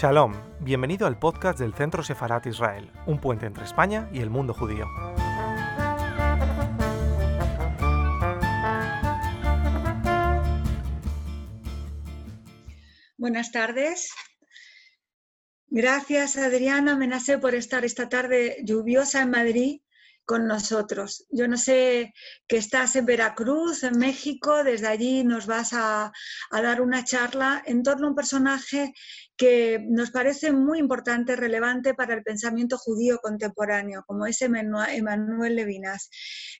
Shalom, bienvenido al podcast del Centro Sefarat Israel, un puente entre España y el mundo judío. Buenas tardes. Gracias Adriana Menase por estar esta tarde lluviosa en Madrid con nosotros. Yo no sé que estás en Veracruz, en México, desde allí nos vas a, dar una charla en torno a un personaje que nos parece muy importante, relevante para el pensamiento judío contemporáneo, como es Emanuel Levinas.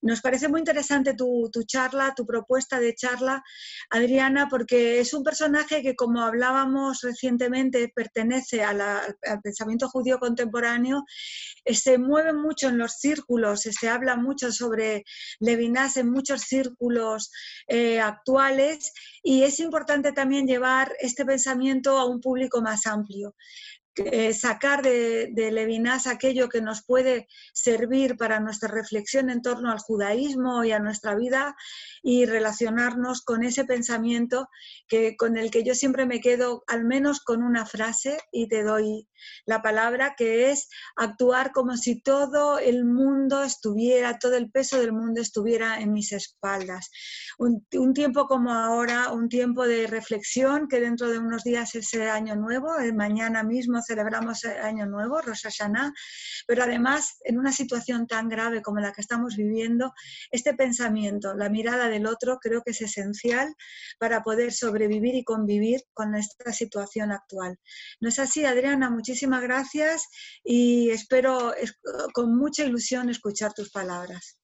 Nos parece muy interesante tu, tu, charla, tu propuesta de charla, Adriana, porque es un personaje que, como hablábamos recientemente, pertenece a la, al pensamiento judío contemporáneo, se mueve mucho en los círculos, se habla mucho sobre Levinas en muchos círculos eh, actuales y es importante también llevar este pensamiento a un público más amplio. Eh, sacar de, Levinas aquello que nos puede servir para nuestra reflexión en torno al judaísmo y a nuestra vida y relacionarnos con ese pensamiento que, con el que yo siempre me quedo al menos con una frase y te doy la palabra que es actuar como si todo el mundo estuviera, todo el peso del mundo estuviera en mis espaldas. Un, tiempo como ahora, un tiempo de reflexión que dentro de unos días es el año nuevo, mañana mismo celebramos el Año Nuevo, Rosh Hashanah, pero además en una situación tan grave como la que estamos viviendo, este pensamiento, la mirada del otro, creo que es esencial para poder sobrevivir y convivir con esta situación actual. ¿No es así, Adriana? Muchísimas gracias y espero con mucha ilusión escuchar tus palabras.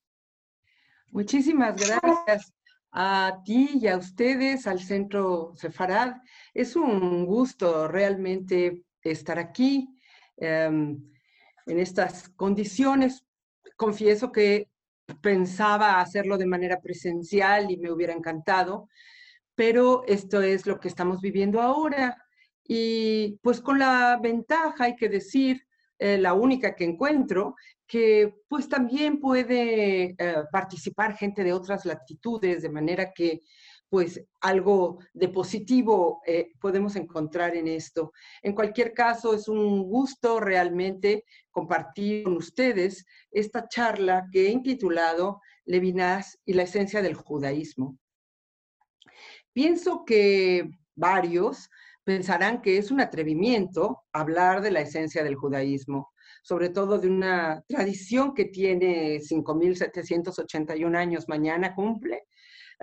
Muchísimas gracias a ti y a ustedes, al Centro Sefarad. Es un gusto realmente estar aquí um, en estas condiciones. Confieso que pensaba hacerlo de manera presencial y me hubiera encantado, pero esto es lo que estamos viviendo ahora. Y pues con la ventaja, hay que decir, eh, la única que encuentro, que pues también puede eh, participar gente de otras latitudes, de manera que pues algo de positivo eh, podemos encontrar en esto. En cualquier caso, es un gusto realmente compartir con ustedes esta charla que he intitulado Levinas y la esencia del judaísmo. Pienso que varios pensarán que es un atrevimiento hablar de la esencia del judaísmo, sobre todo de una tradición que tiene 5.781 años, mañana cumple,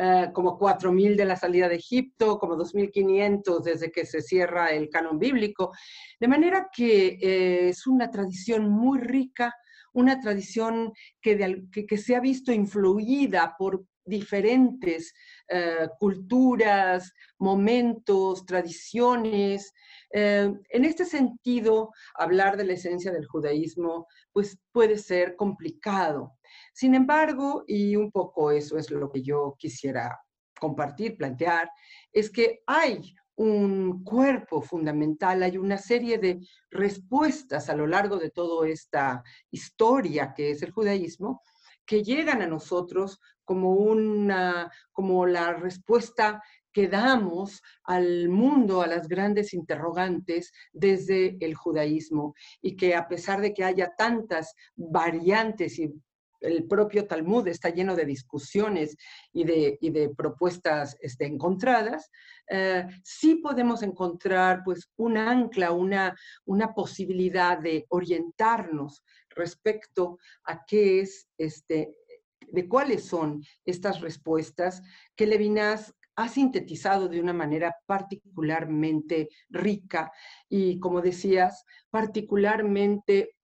uh, como 4.000 de la salida de Egipto, como 2.500 desde que se cierra el canon bíblico. De manera que eh, es una tradición muy rica, una tradición que, que se ha visto influida por diferentes uh, culturas, momentos, tradiciones. Uh, en este sentido, hablar de la esencia del judaísmo pues puede ser complicado. Sin embargo, y un poco eso es lo que yo quisiera compartir, plantear, es que hay un cuerpo fundamental, hay una serie de respuestas a lo largo de toda esta historia que es el judaísmo, que llegan a nosotros como una, como la respuesta que damos al mundo, a las grandes interrogantes desde el judaísmo, y que a pesar de que haya tantas variantes y el propio Talmud está lleno de discusiones y de, y de propuestas este, encontradas, eh, sí podemos encontrar pues un ancla, una, una posibilidad de orientarnos respecto a qué es este, de cuáles son estas respuestas que Levinas ha sintetizado de una manera particularmente rica y, como decías, particularmente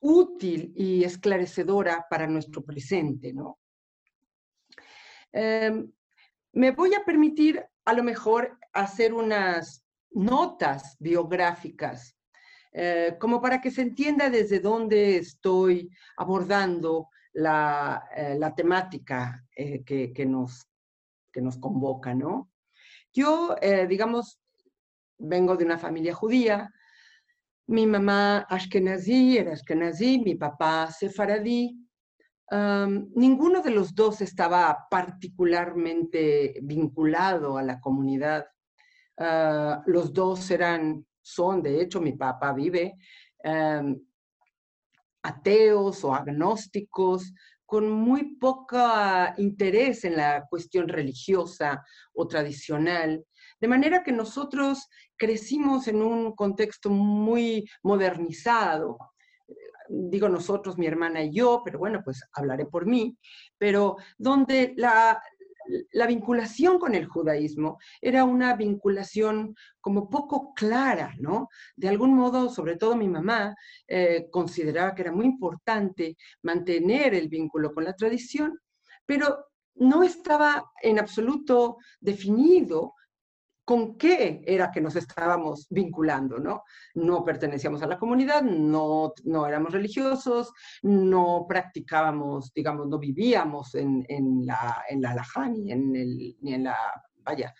útil y esclarecedora para nuestro presente, ¿no? Eh, me voy a permitir a lo mejor hacer unas notas biográficas, eh, como para que se entienda desde dónde estoy abordando la, eh, la temática eh, que, que, nos, que nos convoca, ¿no? Yo, digamos, vengo de una familia judía, mi mamá ashkenazí era ashkenazí, mi papá sefaradí. Ninguno de los dos estaba particularmente vinculado a la comunidad. Uh, los dos eran son, de hecho, mi papá vive, em, ateos o agnósticos, con muy poco interés en la cuestión religiosa o tradicional, de manera que nosotros crecimos en un contexto muy modernizado, digo nosotros, mi hermana y yo, pero bueno, pues hablaré por mí, pero donde la, la vinculación con el judaísmo era una vinculación como poco clara, ¿no? De algún modo, sobre todo mi mamá, eh, consideraba que era muy importante mantener el vínculo con la tradición, pero no estaba en absoluto definido con qué era que nos estábamos vinculando, ¿no? No pertenecíamos a la comunidad, no, no éramos religiosos, no practicábamos, digamos, no vivíamos en, la, en la ni en, el, ni en la, vaya,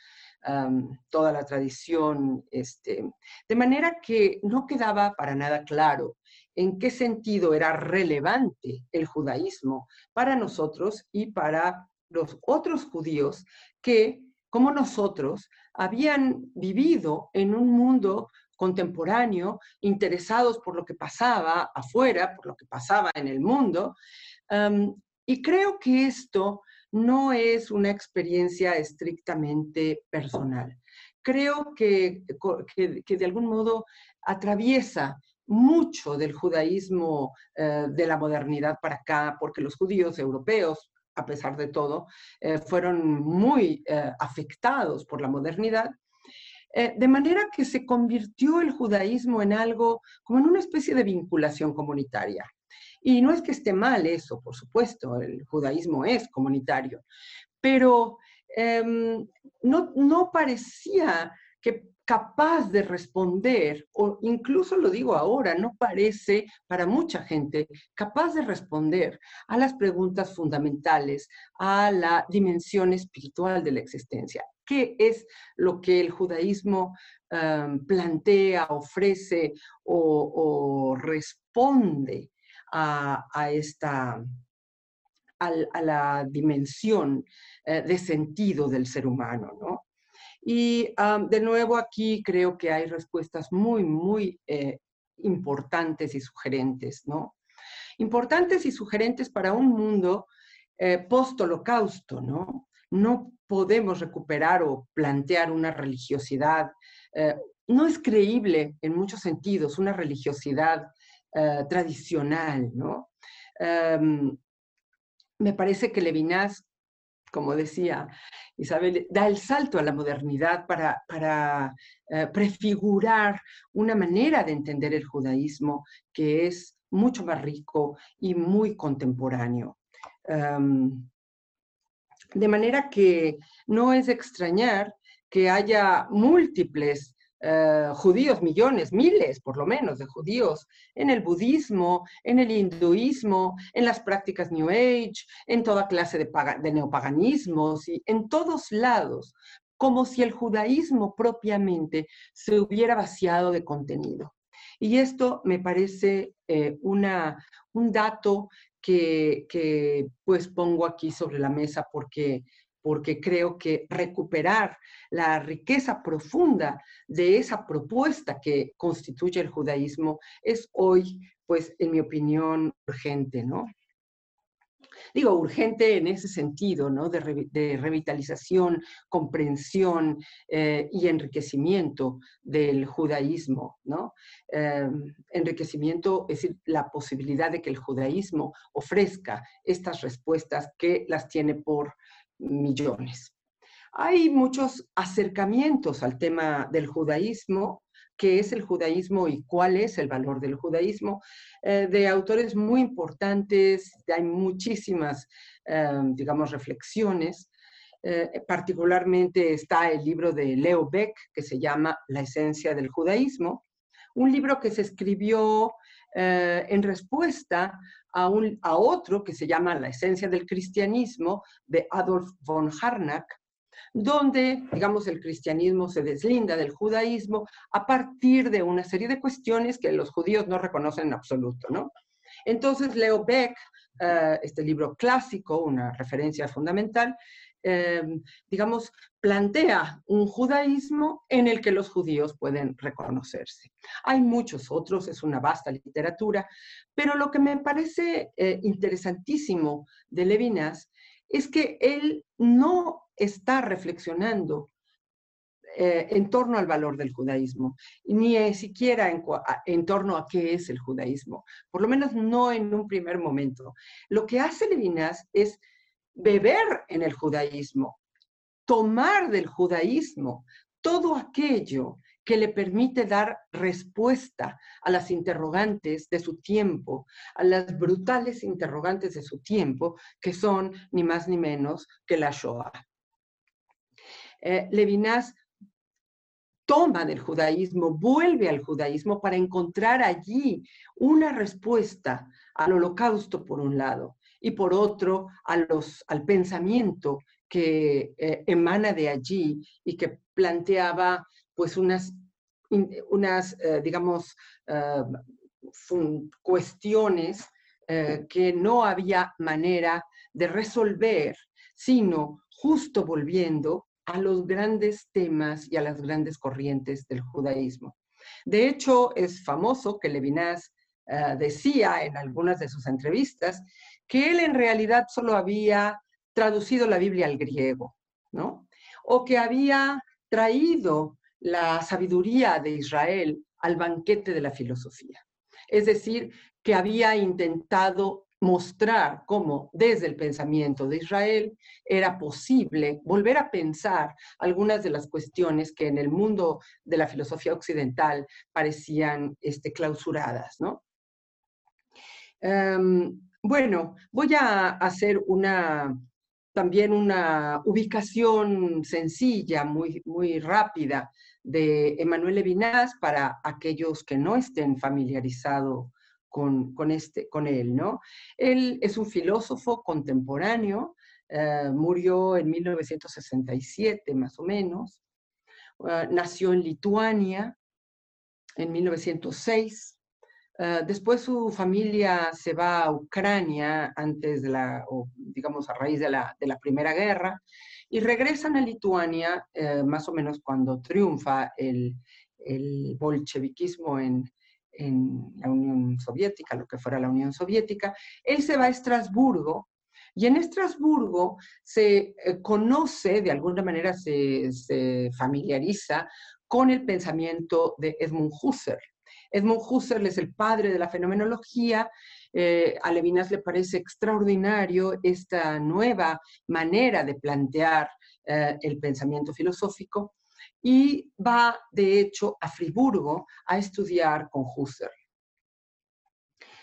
toda la tradición, este, de manera que no quedaba para nada claro en qué sentido era relevante el judaísmo para nosotros y para los otros judíos que, como nosotros, habían vivido en un mundo contemporáneo, interesados por lo que pasaba afuera, por lo que pasaba en el mundo. y creo que esto no es una experiencia estrictamente personal. Creo que, que, de algún modo atraviesa mucho del judaísmo eh, de la modernidad para acá, porque los judíos europeos, a pesar de todo, eh, fueron muy eh, afectados por la modernidad, eh, de manera que se convirtió el judaísmo en algo como en una especie de vinculación comunitaria. Y no es que esté mal eso, por supuesto, el judaísmo es comunitario, pero em, no, no parecía que capaz de responder, o incluso lo digo ahora, no parece para mucha gente capaz de responder a las preguntas fundamentales, a la dimensión espiritual de la existencia. ¿Qué es lo que el judaísmo em, plantea, ofrece o, responde a, esta, a, la dimensión eh, de sentido del ser humano? ¿no? Y de nuevo aquí creo que hay respuestas muy, muy eh, importantes y sugerentes, ¿no? Importantes y sugerentes para un mundo eh, post-holocausto, ¿no? No podemos recuperar o plantear una religiosidad, eh, no es creíble en muchos sentidos una religiosidad tradicional, ¿no? Em, me parece que Levinas como decía Isabel, da el salto a la modernidad para, eh, prefigurar una manera de entender el judaísmo que es mucho más rico y muy contemporáneo. Em, de manera que no es extrañar que haya múltiples eh, judíos, millones, miles por lo menos de judíos, en el budismo, en el hinduismo, en las prácticas New Age, en toda clase de, neopaganismos y en todos lados, como si el judaísmo propiamente se hubiera vaciado de contenido. Y esto me parece eh, una, un dato que, que, pues pongo aquí sobre la mesa porque porque creo que recuperar la riqueza profunda de esa propuesta que constituye el judaísmo es hoy, pues, en mi opinión, urgente, ¿no? Digo, urgente en ese sentido, ¿no? De, revitalización, comprensión eh, y enriquecimiento del judaísmo, ¿no? Em, enriquecimiento, es decir, la posibilidad de que el judaísmo ofrezca estas respuestas que las tiene por millones. Hay muchos acercamientos al tema del judaísmo, qué es el judaísmo y cuál es el valor del judaísmo, eh, de autores muy importantes, hay muchísimas, eh, digamos, reflexiones. Eh, particularmente está el libro de Leo Beck, que se llama La esencia del judaísmo, un libro que se escribió en respuesta a, otro que se llama La esencia del cristianismo de Adolf von Harnack, donde, digamos, el cristianismo se deslinda del judaísmo a partir de una serie de cuestiones que los judíos no reconocen en absoluto, ¿no? Entonces, Leo Beck, eh, este libro clásico, una referencia fundamental, em, digamos, plantea un judaísmo en el que los judíos pueden reconocerse. Hay muchos otros, es una vasta literatura, pero lo que me parece eh, interesantísimo de Levinas es que él no está reflexionando eh, en torno al valor del judaísmo, ni siquiera en, en, torno a qué es el judaísmo, por lo menos no en un primer momento. Lo que hace Levinas es beber en el judaísmo, tomar del judaísmo todo aquello que le permite dar respuesta a las interrogantes de su tiempo, a las brutales interrogantes de su tiempo, que son ni más ni menos que la Shoah. Eh, Levinas toma del judaísmo, vuelve al judaísmo para encontrar allí una respuesta al holocausto por un lado y por otro a los, al pensamiento que eh, emana de allí y que planteaba pues unas, unas eh, digamos, eh, cuestiones que no había manera de resolver, sino justo volviendo a los grandes temas y a las grandes corrientes del judaísmo. De hecho, es famoso que Levinas decía en algunas de sus entrevistas que él en realidad solo había traducido la Biblia al griego, ¿no? O que había traído la sabiduría de Israel al banquete de la filosofía. Es decir, que había intentado mostrar cómo desde el pensamiento de Israel era posible volver a pensar algunas de las cuestiones que en el mundo de la filosofía occidental parecían este, clausuradas. ¿no? Em, bueno, voy a hacer una, también una ubicación sencilla, muy, muy rápida, de Emanuel Levinas para aquellos que no estén familiarizados con, este, con él. ¿no? Él es un filósofo contemporáneo, eh, murió en 1967 más o menos, eh, nació en Lituania en 1906, Ah, después su familia se va a Ucrania antes de la, digamos a raíz de la, de la Primera Guerra, y regresan a Lituania eh, más o menos cuando triunfa el, el bolcheviquismo en, en, la Unión Soviética, lo que fuera la Unión Soviética. Él se va a Estrasburgo y en Estrasburgo se eh, conoce, de alguna manera se, se familiariza con el pensamiento de Edmund Husserl. Edmund Husserl es el padre de la fenomenología. Eh, a Levinas le parece extraordinario esta nueva manera de plantear eh, el pensamiento filosófico y va, de hecho, a Friburgo a estudiar con Husserl.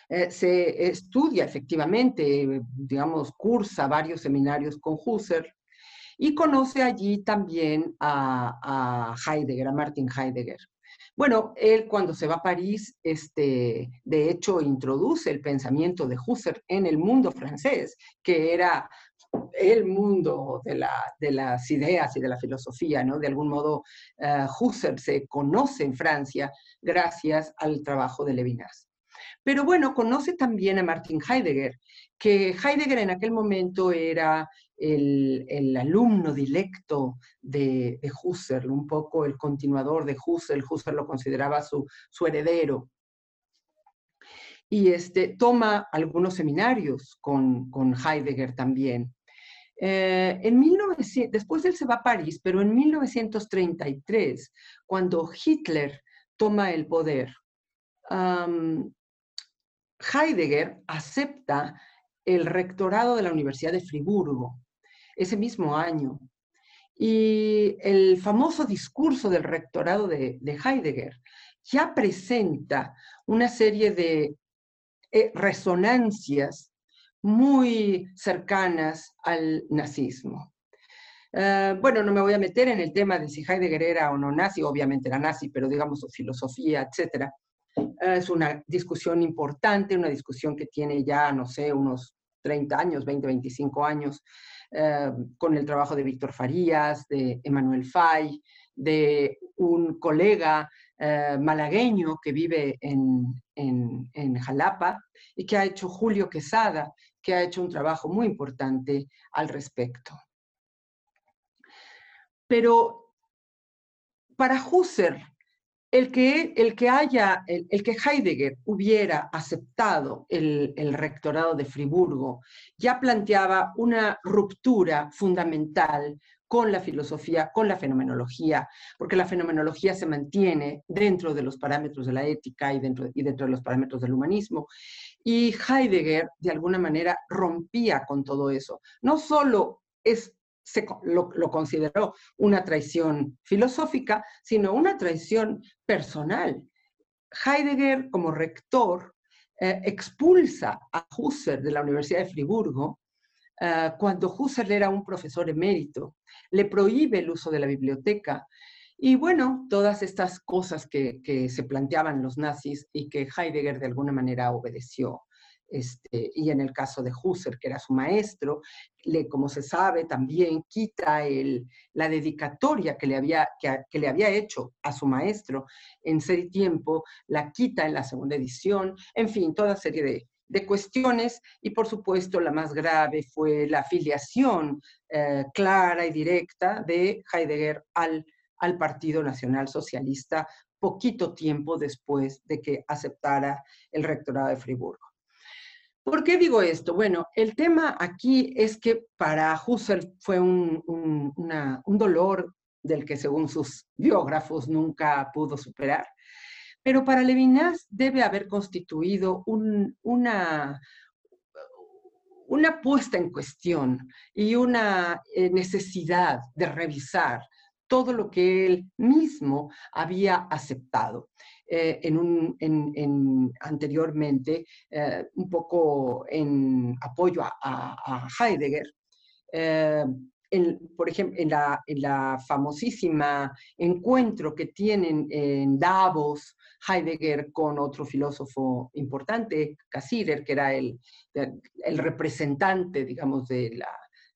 Eh, se estudia efectivamente, digamos, cursa varios seminarios con Husserl y conoce allí también a, a Heidegger, a Martin Heidegger. Bueno, él cuando se va a París, este, de hecho, introduce el pensamiento de Husserl en el mundo francés, que era el mundo de, las ideas y de la filosofía, ¿no? De algún modo, uh, Husserl se conoce en Francia gracias al trabajo de Levinas. Pero bueno, conoce también a Martin Heidegger, que Heidegger en aquel momento era el, alumno directo de, Husserl, un poco el continuador de Husserl, Husserl lo consideraba su, heredero. Y este, toma algunos seminarios con, Heidegger también. Eh, en 1900, después él se va a París, pero en 1933, cuando Hitler toma el poder, Heidegger acepta el rectorado de la Universidad de Friburgo ese mismo año. Y el famoso discurso del rectorado de, Heidegger ya presenta una serie de eh, resonancias muy cercanas al nazismo. Eh, bueno, no me voy a meter en el tema de si Heidegger era o no nazi, obviamente era nazi, pero digamos su filosofía, etc. Eh, es una discusión importante, una discusión que tiene ya, no sé, unos 30 años, 20, 25 años, eh, con el trabajo de Víctor Farías, de Emanuel Fay, de un colega eh, malagueño que vive en, Jalapa y que ha hecho Julio Quesada, que ha hecho un trabajo muy importante al respecto. Pero para Husserl, el que, el que, haya, el, que Heidegger hubiera aceptado el, el, rectorado de Friburgo ya planteaba una ruptura fundamental con la filosofía, con la fenomenología, porque la fenomenología se mantiene dentro de los parámetros de la ética y dentro, y dentro de los parámetros del humanismo. Y Heidegger, de alguna manera, rompía con todo eso. No solo es lo, consideró una traición filosófica, sino una traición personal. Heidegger, como rector, eh, expulsa a Husserl de la Universidad de Friburgo eh, cuando Husserl era un profesor emérito, le prohíbe el uso de la biblioteca. Y bueno, todas estas cosas que, que se planteaban los nazis y que Heidegger de alguna manera obedeció. Este, y en el caso de Husserl, que era su maestro, le, como se sabe, también quita el, la dedicatoria que le, había, que, le había hecho a su maestro en Ser y Tiempo, la quita en la segunda edición, en fin, toda serie de, cuestiones y por supuesto la más grave fue la afiliación eh, clara y directa de Heidegger al, al Partido Nacional Socialista poquito tiempo después de que aceptara el rectorado de Friburgo. ¿Por qué digo esto? Bueno, el tema aquí es que para Husserl fue un, dolor del que según sus biógrafos nunca pudo superar, pero para Levinas debe haber constituido una, una puesta en cuestión y una eh, necesidad de revisar todo lo que él mismo había aceptado. Eh, anteriormente, eh, un poco en apoyo a, Heidegger. Eh, por ejemplo, en la, famosísima encuentro que tienen en Davos Heidegger con otro filósofo importante, Cassirer, que era el, el representante, digamos, de la,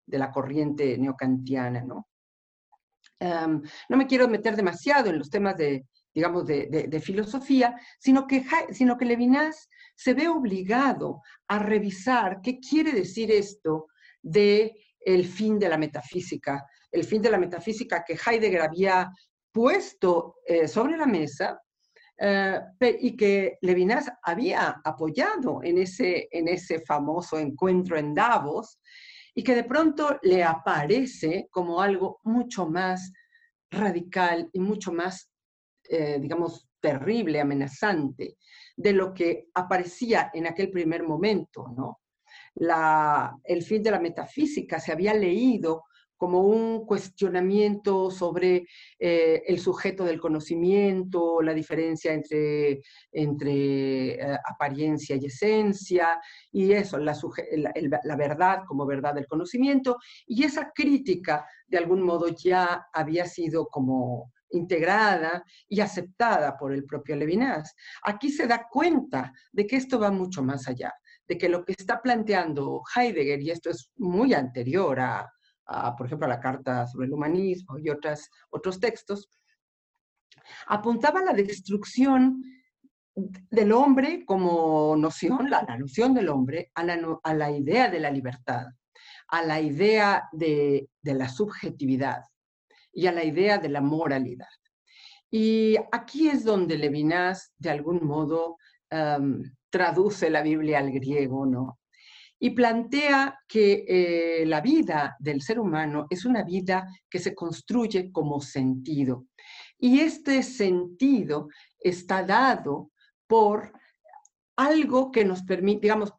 de la corriente neocantiana, ¿no? Em, no me quiero meter demasiado en los temas de, digamos, de, filosofía, sino que, sino que Levinas se ve obligado a revisar qué quiere decir esto de el fin de la metafísica, el fin de la metafísica que Heidegger había puesto eh, sobre la mesa eh, y que Levinas había apoyado en ese, en ese famoso encuentro en Davos, y que de pronto le aparece como algo mucho más radical y mucho más eh, digamos, terrible, amenazante, de lo que aparecía en aquel primer momento, ¿no? La, el fin de la metafísica se había leído como un cuestionamiento sobre eh, el sujeto del conocimiento, la diferencia entre, entre eh, apariencia y esencia, y eso, la, la, verdad como verdad del conocimiento, y esa crítica de algún modo ya había sido como integrada y aceptada por el propio Levinas. Aquí se da cuenta de que esto va mucho más allá, de que lo que está planteando Heidegger, y esto es muy anterior a, por ejemplo, a la Carta sobre el Humanismo y otras, otros textos, apuntaba a la destrucción del hombre como noción, la, noción del hombre, a la, a la, idea de la libertad, a la idea de, de la subjetividad, y a la idea de la moralidad. Y aquí es donde Levinas, de algún modo, traduce la Biblia al griego, ¿no? Y plantea que eh, la vida del ser humano es una vida que se construye como sentido. Y este sentido está dado por algo que nos permite, digamos,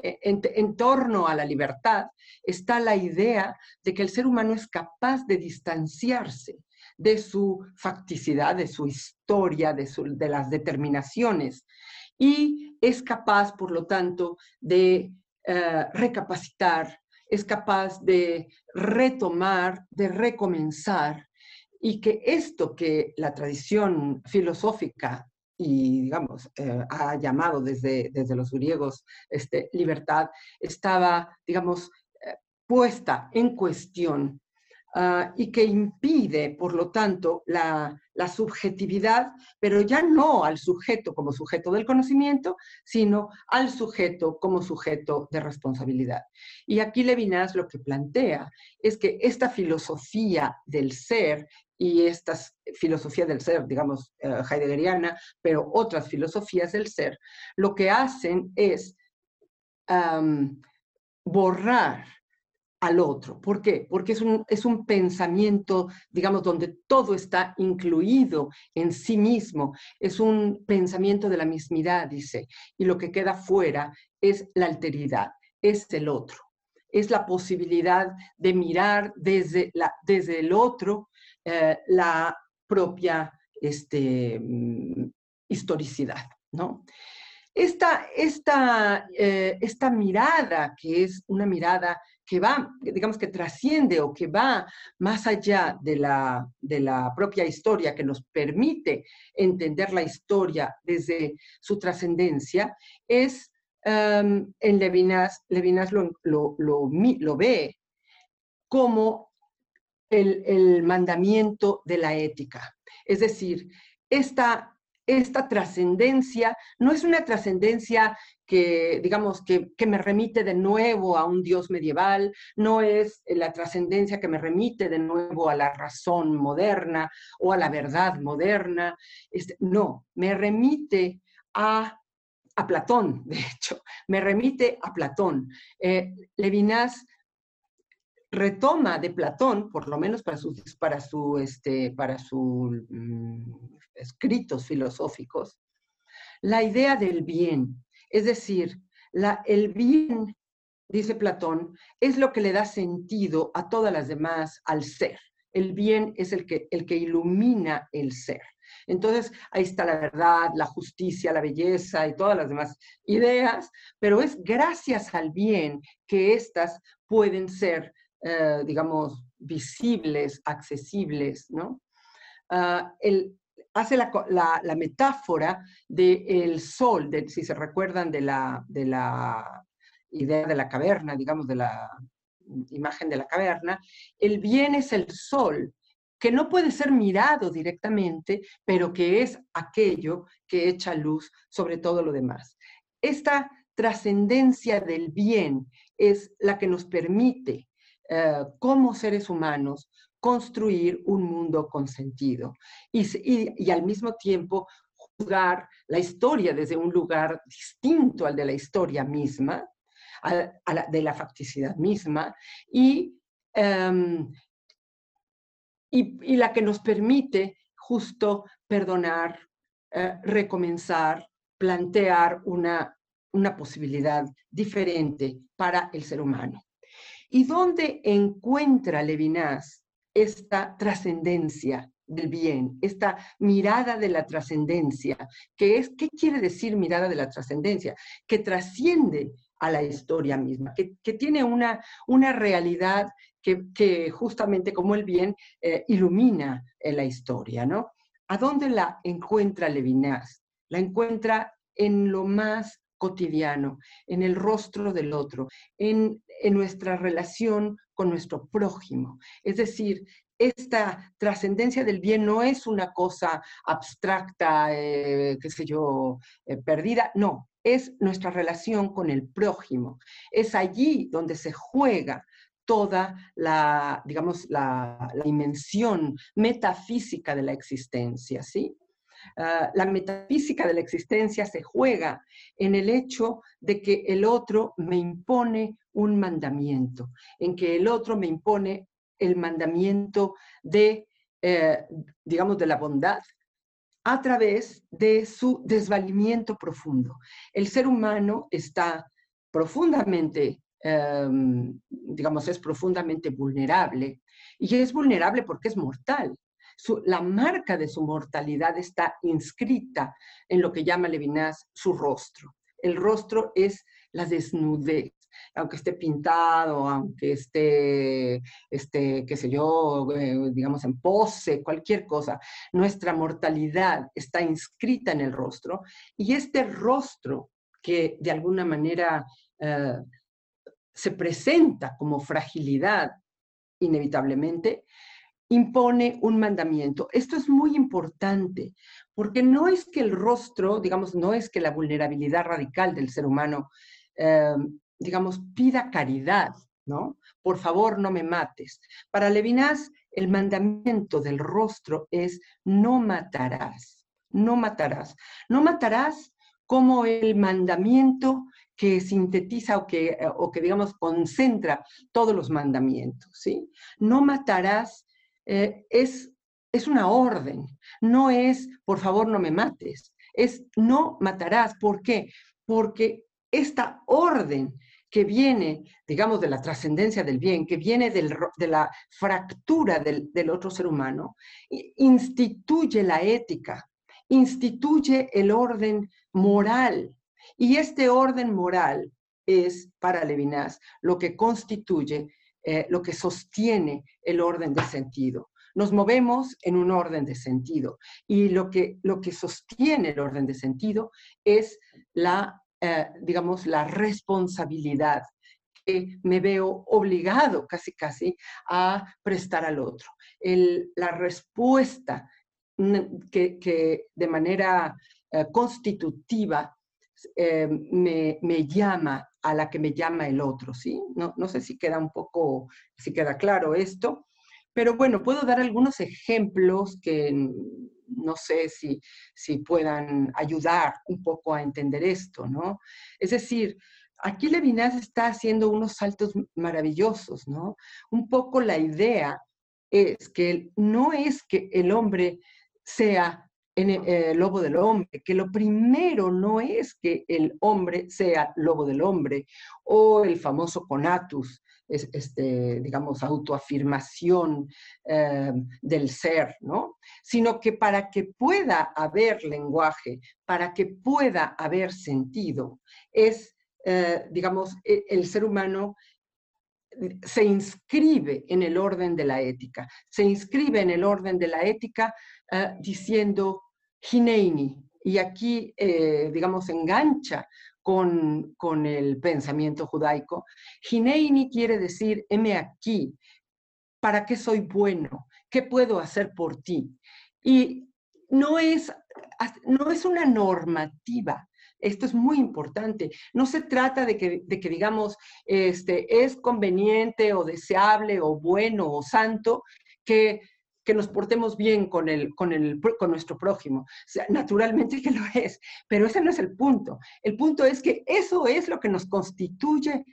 e, en, torno a la libertad está la idea de que el ser humano es capaz de distanciarse de su facticidad, de su historia, de, de las determinaciones, y es capaz, por lo tanto, de eh, recapacitar, es capaz de retomar, de recomenzar, y que esto que la tradición filosófica y, digamos, eh, ha llamado desde, desde los griegos este, libertad, estaba, digamos, eh, puesta en cuestión ah, y que impide, por lo tanto, la, la, subjetividad, pero ya no al sujeto como sujeto del conocimiento, sino al sujeto como sujeto de responsabilidad. Y aquí Levinas lo que plantea es que esta filosofía del ser y esta filosofía del ser, digamos, eh, heideggeriana, pero otras filosofías del ser, lo que hacen es borrar al otro. ¿Por qué? Porque es un, es un pensamiento, digamos, donde todo está incluido en sí mismo. Es un pensamiento de la mismidad, dice, y lo que queda fuera es la alteridad, es el otro. Es la posibilidad de mirar desde, la, desde el otro eh, la propia este, mm, historicidad, ¿no? Esta, esta, eh, esta mirada, que es una mirada que va, digamos que trasciende o que va más allá de la, de la propia historia, que nos permite entender la historia desde su trascendencia, es em, en Levinas, Levinas lo, lo, lo, ve como el, el mandamiento de la ética. Es decir, esta esta trascendencia no es una trascendencia que, digamos, que, me remite de nuevo a un Dios medieval, no es la trascendencia que me remite de nuevo a la razón moderna o a la verdad moderna. Este, no, me remite a, a, Platón, de hecho, me remite a Platón. Eh, Levinas retoma de Platón, por lo menos para sus para su, este, para su, mm, escritos filosóficos, la idea del bien. Es decir, la, el bien, dice Platón, es lo que le da sentido a todas las demás, al ser. El bien es el que, el ilumina el ser. Entonces, ahí está la verdad, la justicia, la belleza y todas las demás ideas, pero es gracias al bien que éstas pueden ser eh, digamos, visibles, accesibles, ¿no? Ah, hace la, metáfora del sol, de, si se recuerdan de la, de la idea de la caverna, digamos, de la imagen de la caverna, el bien es el sol, que no puede ser mirado directamente, pero que es aquello que echa luz sobre todo lo demás. Esta trascendencia del bien es la que nos permite eh, como seres humanos construir un mundo con sentido y, al mismo tiempo juzgar la historia desde un lugar distinto al de la historia misma, de la facticidad misma, em, y, y, la que nos permite justo perdonar, eh, recomenzar, plantear una, una posibilidad diferente para el ser humano. ¿Y dónde encuentra Levinas esta trascendencia del bien, esta mirada de la trascendencia? ¿Qué, es, ¿Qué quiere decir mirada de la trascendencia? Que trasciende a la historia misma, que, tiene una, una realidad que, justamente como el bien eh, ilumina la historia, ¿no? ¿A dónde la encuentra Levinas? La encuentra en lo más cotidiano, en el rostro del otro, en, nuestra relación con nuestro prójimo. Es decir, esta trascendencia del bien no es una cosa abstracta, eh, qué sé yo, eh, perdida, no, es nuestra relación con el prójimo. Es allí donde se juega toda la, digamos, la dimensión metafísica de la existencia, ¿sí? Ah, la metafísica de la existencia se juega en el hecho de que el otro me impone un mandamiento, en que el otro me impone el mandamiento de, eh, digamos, de la bondad a través de su desvalimiento profundo. El ser humano está profundamente, em, digamos, es profundamente vulnerable y es vulnerable porque es mortal la marca de su mortalidad está inscrita en lo que llama Levinas su rostro. El rostro es la desnudez, aunque esté pintado, aunque esté, esté qué sé yo, eh, digamos en pose, cualquier cosa, nuestra mortalidad está inscrita en el rostro y este rostro que de alguna manera eh, se presenta como fragilidad inevitablemente, impone un mandamiento. Esto es muy importante, porque no es que el rostro, digamos, no es que la vulnerabilidad radical del ser humano, eh, digamos, pida caridad, ¿no? Por favor, no me mates. Para Levinas, el mandamiento del rostro es no matarás, no matarás. No matarás como el mandamiento que sintetiza o que, o que digamos, concentra todos los mandamientos, ¿sí? No matarás eh, es, es una orden, no es, por favor, no me mates, es no matarás. ¿Por qué? Porque esta orden que viene, digamos, de la trascendencia del bien, que viene de la fractura del, del otro ser humano, instituye la ética, instituye el orden moral. Y este orden moral es, para Levinas, lo que constituye, eh, lo que sostiene el orden de sentido. Nos movemos en un orden de sentido y lo que, lo que sostiene el orden de sentido es la eh, digamos, la responsabilidad que me veo obligado casi casi a prestar al otro. la respuesta que, de manera eh, constitutiva eh, me, llama a la que me llama el otro, ¿sí? No, no sé si queda un poco, si queda claro esto, pero bueno, puedo dar algunos ejemplos que no sé si, si puedan ayudar un poco a entender esto, ¿no? Es decir, aquí Levinas está haciendo unos saltos maravillosos, ¿no? Un poco la idea es que no es que el hombre sea el eh, lobo del hombre, que lo primero no es que el hombre sea lobo del hombre o el famoso conatus, este, digamos, autoafirmación eh, del ser, ¿no? Sino que para que pueda haber lenguaje, para que pueda haber sentido, es, eh, digamos, e, el ser humano se inscribe en el orden de la ética, se inscribe en el orden de la ética eh, diciendo Hineini, y aquí, digamos, engancha con, el pensamiento judaico. Hineini quiere decir, heme aquí, ¿para qué soy bueno? ¿Qué puedo hacer por ti? Y no es, no es una normativa, esto es muy importante. No se trata de que, de que, digamos, este, es conveniente o deseable o bueno o santo que que nos portemos bien con, el, con, el, con nuestro prójimo. naturalmente que lo es, pero ese no es el punto. El punto es que eso es lo que nos constituye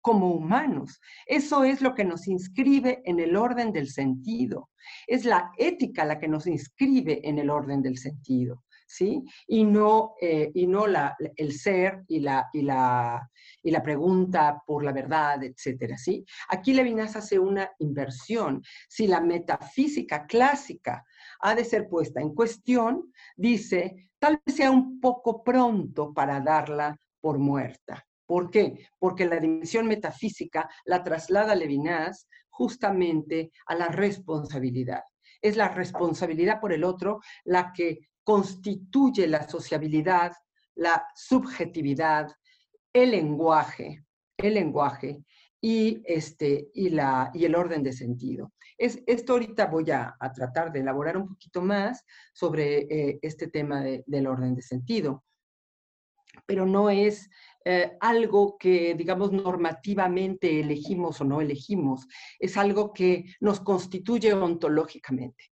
como humanos. Eso es lo que nos inscribe en el orden del sentido. Es la ética la que nos inscribe en el orden del sentido. ¿Sí? Y no, eh, y no la, el ser y la, y, la, y la pregunta por la verdad, etcétera, ¿sí? Aquí Levinas hace una inversión. Si la metafísica clásica ha de ser puesta en cuestión, dice, tal vez sea un poco pronto para darla por muerta. ¿Por qué? Porque la dimensión metafísica la traslada Levinas justamente a la responsabilidad. Es la responsabilidad por el otro la que constituye la sociabilidad, la subjetividad, el lenguaje, el lenguaje y, este, y, la, y el orden de sentido. Es, esto ahorita voy a, tratar de elaborar un poquito más sobre eh, este tema del orden de sentido, pero no es eh, algo que, digamos, normativamente elegimos o no elegimos, es algo que nos constituye ontológicamente.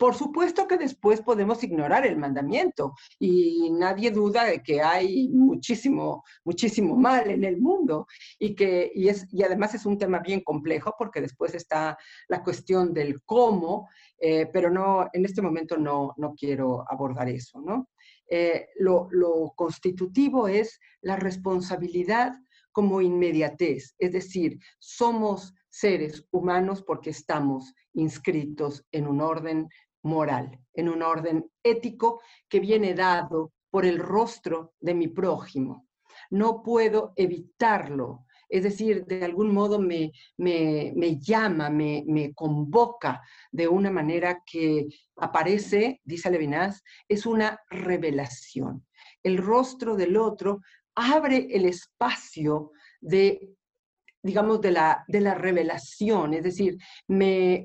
Por supuesto que después podemos ignorar el mandamiento y nadie duda de que hay muchísimo, muchísimo mal en el mundo y que y es y además es un tema bien complejo porque después está la cuestión del cómo, eh, pero no en este momento no, no quiero abordar eso, ¿no? Eh, lo, lo constitutivo es la responsabilidad como inmediatez, es decir, somos seres humanos porque estamos inscritos en un orden moral, en un orden ético que viene dado por el rostro de mi prójimo. No puedo evitarlo, es decir, de algún modo me, me, llama, me, me, convoca de una manera que aparece, dice Levinas, es una revelación. El rostro del otro abre el espacio de digamos, de la, de la revelación, es decir, me,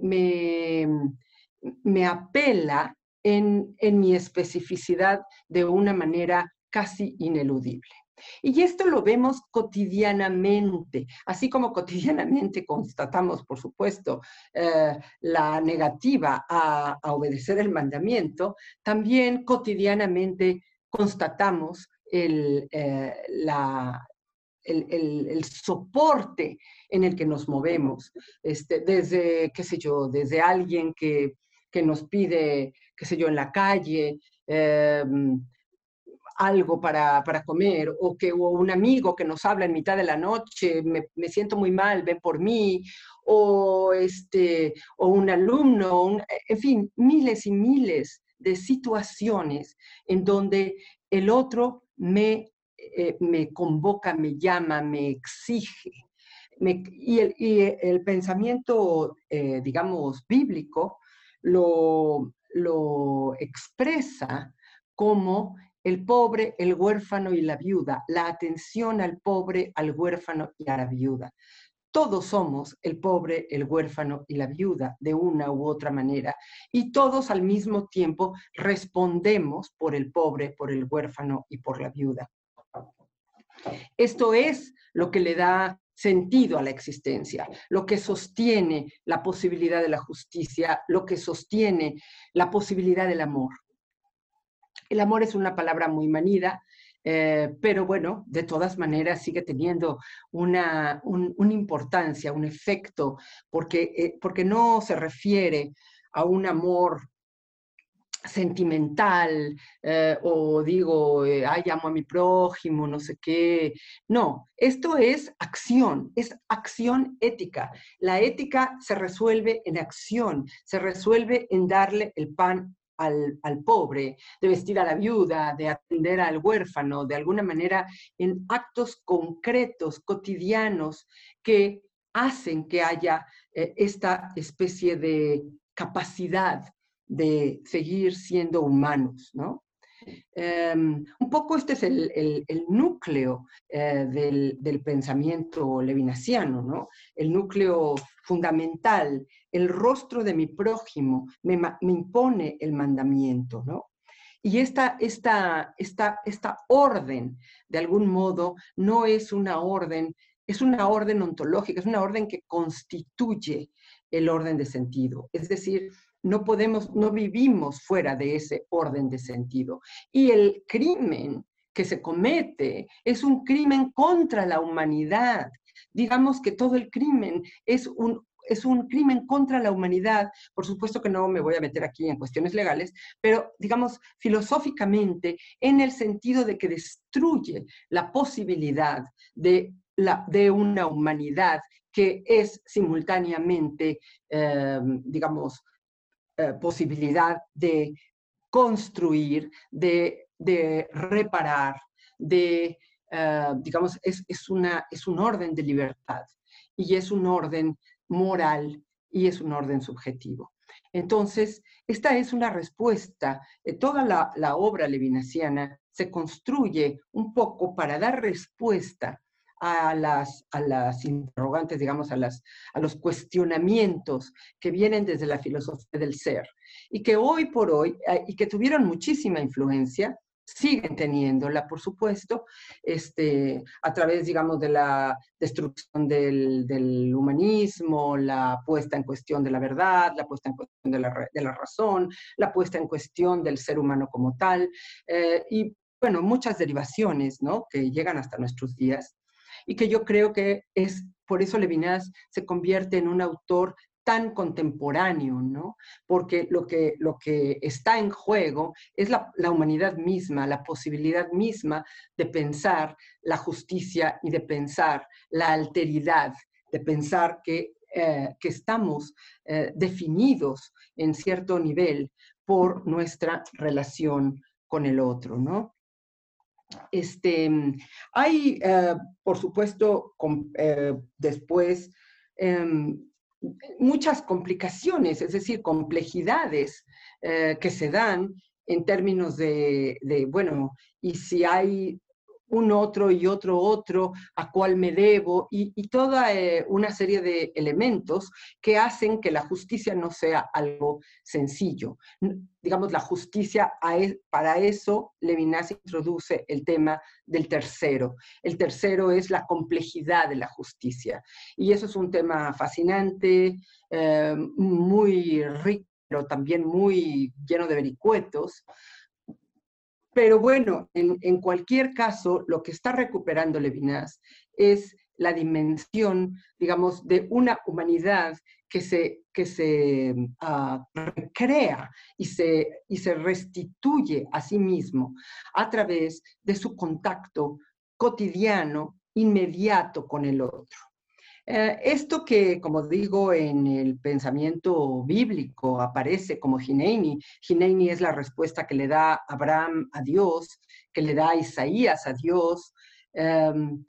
me, apela en, en mi especificidad de una manera casi ineludible. Y esto lo vemos cotidianamente, así como cotidianamente constatamos, por supuesto, eh, la negativa a, obedecer el mandamiento, también cotidianamente constatamos el, eh, el, soporte en el que nos movemos, este, desde, qué sé yo, desde alguien que, nos pide, qué sé yo, en la calle, em, algo para, comer, o que un amigo que nos habla en mitad de la noche, me, siento muy mal, ven por mí, o, este, o un alumno, en fin, miles y miles de situaciones en donde el otro me, eh, me convoca, me llama, me exige. y, el, pensamiento, eh, digamos, bíblico lo, expresa como el pobre, el huérfano y la viuda, la atención al pobre, al huérfano y a la viuda. Todos somos el pobre, el huérfano y la viuda de una u otra manera y todos al mismo tiempo respondemos por el pobre, por el huérfano y por la viuda. Esto es lo que le da sentido a la existencia, lo que sostiene la posibilidad de la justicia, lo que sostiene la posibilidad del amor. El amor es una palabra muy manida, eh, pero bueno, de todas maneras sigue teniendo una, importancia, un efecto, porque, eh, porque no se refiere a un amor sentimental eh, o digo, ay, amo a mi prójimo, no sé qué. No, esto es acción, es acción ética. La ética se resuelve en acción, se resuelve en darle el pan al, pobre, de vestir a la viuda, de atender al huérfano, de alguna manera en actos concretos, cotidianos, que hacen que haya eh, esta especie de capacidad de seguir siendo humanos, ¿no? Em, un poco este es el, núcleo eh, del, pensamiento levinasiano, ¿no? El núcleo fundamental, el rostro de mi prójimo me, impone el mandamiento, ¿no? Y esta, esta, esta, esta orden, de algún modo, no es una orden, es una orden ontológica, es una orden que constituye el orden de sentido. Es decir, no podemos, no vivimos fuera de ese orden de sentido. Y el crimen que se comete es un crimen contra la humanidad. Digamos que todo el crimen es un, es un crimen contra la humanidad. Por supuesto que no me voy a meter aquí en cuestiones legales, pero digamos filosóficamente en el sentido de que destruye la posibilidad de, la, de una humanidad que es simultáneamente, eh, digamos, eh, posibilidad de construir, de, reparar, de, eh, digamos, es, una, es un orden de libertad y es un orden moral y es un orden subjetivo. Entonces, esta es una respuesta. toda la, la, obra levinasiana se construye un poco para dar respuesta a las, a las interrogantes, digamos, a, las, a los cuestionamientos que vienen desde la filosofía del ser y que hoy por hoy, eh, y que tuvieron muchísima influencia, siguen teniéndola, por supuesto, este, a través, digamos, de la destrucción del, del, humanismo, la puesta en cuestión de la verdad, la puesta en cuestión de la, de la razón, la puesta en cuestión del ser humano como tal, eh, y bueno, muchas derivaciones, ¿no? Que llegan hasta nuestros días y que yo creo que es, por eso Levinas se convierte en un autor tan contemporáneo, ¿no? Porque lo que, lo que está en juego es la, humanidad misma, la posibilidad misma de pensar la justicia y de pensar la alteridad, de pensar que, eh, que estamos eh, definidos en cierto nivel por nuestra relación con el otro, ¿no? Este, hay, eh, por supuesto, eh, después em, muchas complicaciones, es decir, complejidades eh, que se dan en términos de, bueno, y si hay un otro y otro otro, a cuál me debo, y, toda eh, una serie de elementos que hacen que la justicia no sea algo sencillo. Digamos, la justicia, e, para eso Levinas introduce el tema del tercero. El tercero es la complejidad de la justicia. Y eso es un tema fascinante, eh, muy rico, pero también muy lleno de vericuetos, pero bueno, en, cualquier caso, lo que está recuperando Levinas es la dimensión, digamos, de una humanidad que se, que se ah, recrea y se, y se restituye a sí mismo a través de su contacto cotidiano, inmediato con el otro. Eh, esto que, como digo, en el pensamiento bíblico aparece como Gineini, Gineini es la respuesta que le da Abraham a Dios, que le da Isaías a Dios, em,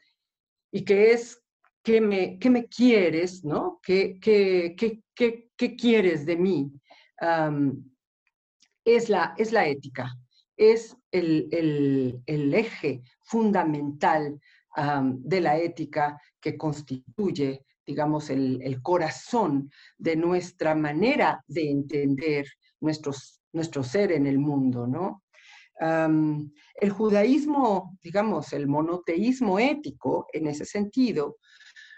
y que es, ¿qué me, me quieres? ¿no? ¿Qué, qué, qué, quieres de mí? es, la, es la ética, es el, el, el eje fundamental de la ética que constituye, digamos, el, corazón de nuestra manera de entender nuestros, nuestro ser en el mundo, ¿no? el judaísmo, digamos, el monoteísmo ético, en ese sentido,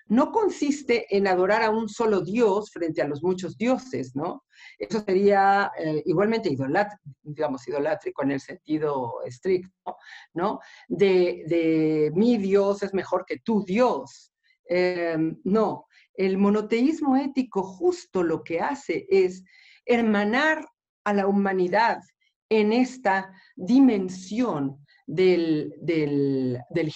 no consiste en adorar a un solo Dios frente a los muchos dioses, ¿no? Eso sería eh, igualmente idolátrico, digamos, idolátrico en el sentido estricto, ¿no? De, mi Dios es mejor que tu Dios. Em, no, el monoteísmo ético justo lo que hace es hermanar a la humanidad en esta dimensión del, del, del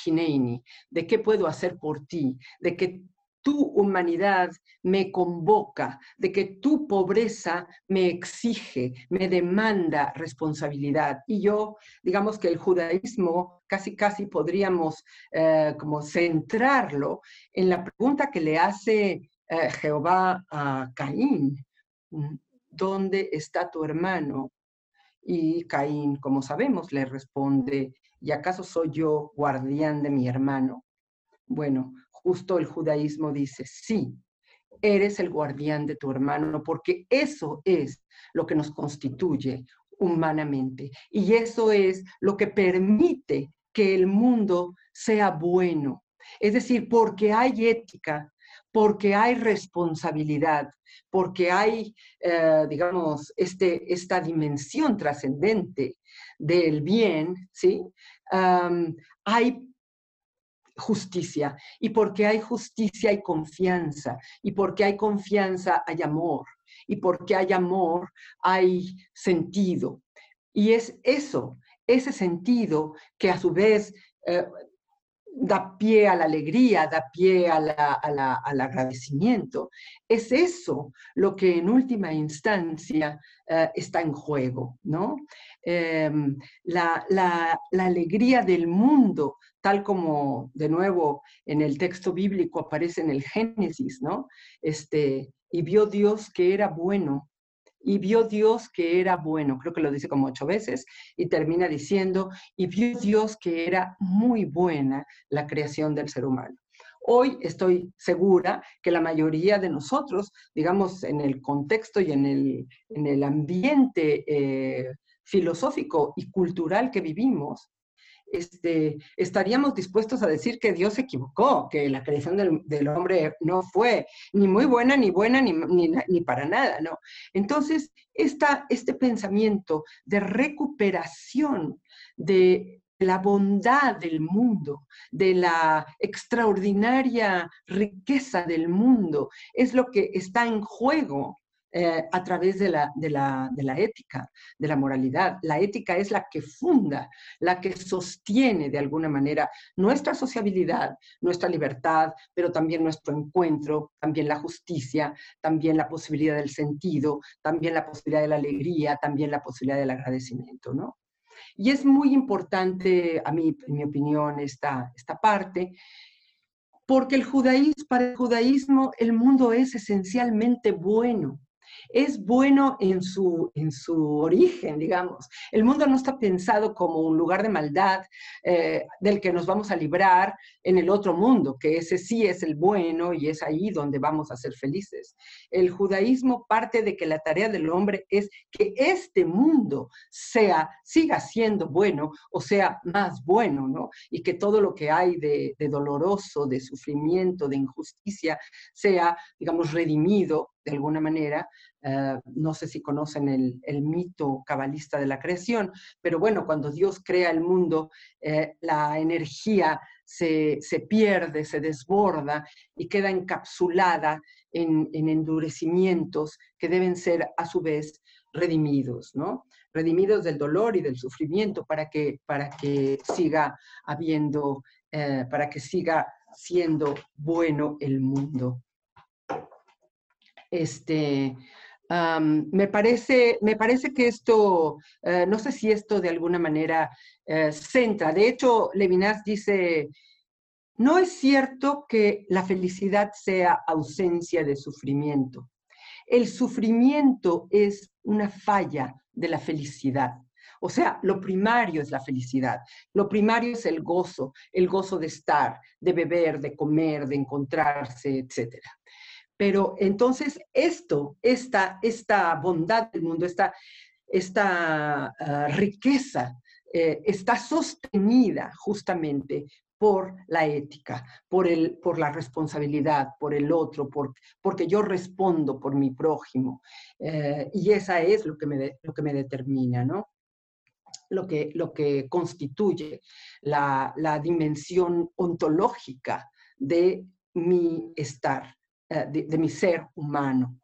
de qué puedo hacer por ti, de que tu humanidad me convoca, de que tu pobreza me exige, me demanda responsabilidad. Y yo, digamos que el judaísmo casi, casi podríamos eh, como centrarlo en la pregunta que le hace eh, Jehová a Caín, ¿dónde está tu hermano? Y Caín, como sabemos, le responde, ¿y acaso soy yo guardián de mi hermano? Bueno, justo el judaísmo dice, sí, eres el guardián de tu hermano, porque eso es lo que nos constituye humanamente. Y eso es lo que permite que el mundo sea bueno. Es decir, porque hay ética, porque hay responsabilidad, porque hay, eh, digamos, este, esta dimensión trascendente del bien, ¿sí? hay justicia. Y porque hay justicia hay confianza. Y porque hay confianza hay amor. Y porque hay amor hay sentido. Y es eso, ese sentido que a su vez eh, da pie a la alegría, da pie al agradecimiento. Es eso lo que en última instancia eh, está en juego, ¿no? Em, la, alegría del mundo, tal como de nuevo en el texto bíblico aparece en el Génesis, ¿no? Este, y vio Dios que era bueno y vio Dios que era bueno, creo que lo dice como ocho veces, y termina diciendo, y vio Dios que era muy buena la creación del ser humano. Hoy estoy segura que la mayoría de nosotros, digamos, en el contexto y en el, en el ambiente eh, filosófico y cultural que vivimos, este, estaríamos dispuestos a decir que Dios se equivocó, que la creación del, hombre no fue ni muy buena, ni buena, ni, ni, para nada, ¿no? Entonces, este pensamiento de recuperación de la bondad del mundo, de la extraordinaria riqueza del mundo, es lo que está en juego eh, a través de la, de, la, de la, ética, de la moralidad. La ética es la que funda, la que sostiene de alguna manera nuestra sociabilidad, nuestra libertad, pero también nuestro encuentro, también la justicia, también la posibilidad del sentido, también la posibilidad de la alegría, también la posibilidad del agradecimiento, ¿no? Y es muy importante, a mí, en mi opinión, esta, esta parte, porque el judaísmo, para el judaísmo el mundo es esencialmente bueno. Es bueno en su, en su origen, digamos. El mundo no está pensado como un lugar de maldad eh, del que nos vamos a librar en el otro mundo, que ese sí es el bueno y es ahí donde vamos a ser felices. El judaísmo parte de que la tarea del hombre es que este mundo sea, siga siendo bueno o sea más bueno, ¿no? Y que todo lo que hay de, de doloroso, de sufrimiento, de injusticia, sea, digamos, redimido de alguna manera. Eh, no sé si conocen el, mito cabalista de la creación, pero bueno, cuando Dios crea el mundo, eh, la energía se, pierde, se desborda y queda encapsulada en, endurecimientos que deben ser a su vez redimidos, ¿no? Redimidos del dolor y del sufrimiento para que, para que siga habiendo, eh, para que siga siendo bueno el mundo. Este, me, parece, me parece que esto, eh, no sé si esto de alguna manera eh, centra. De hecho, Levinas dice, no es cierto que la felicidad sea ausencia de sufrimiento. El sufrimiento es una falla de la felicidad. O sea, lo primario es la felicidad, lo primario es el gozo, el gozo de estar, de beber, de comer, de encontrarse, etcétera. Pero entonces esto, esta, esta bondad del mundo, esta, esta ah, riqueza, eh, está sostenida justamente por la ética, por, el, por la responsabilidad, por el otro, por, porque yo respondo por mi prójimo. Eh, y esa es lo que me, lo que me determina, ¿no? Lo que, lo que constituye la, la dimensión ontológica de mi estar. Eh, de, mi ser humano.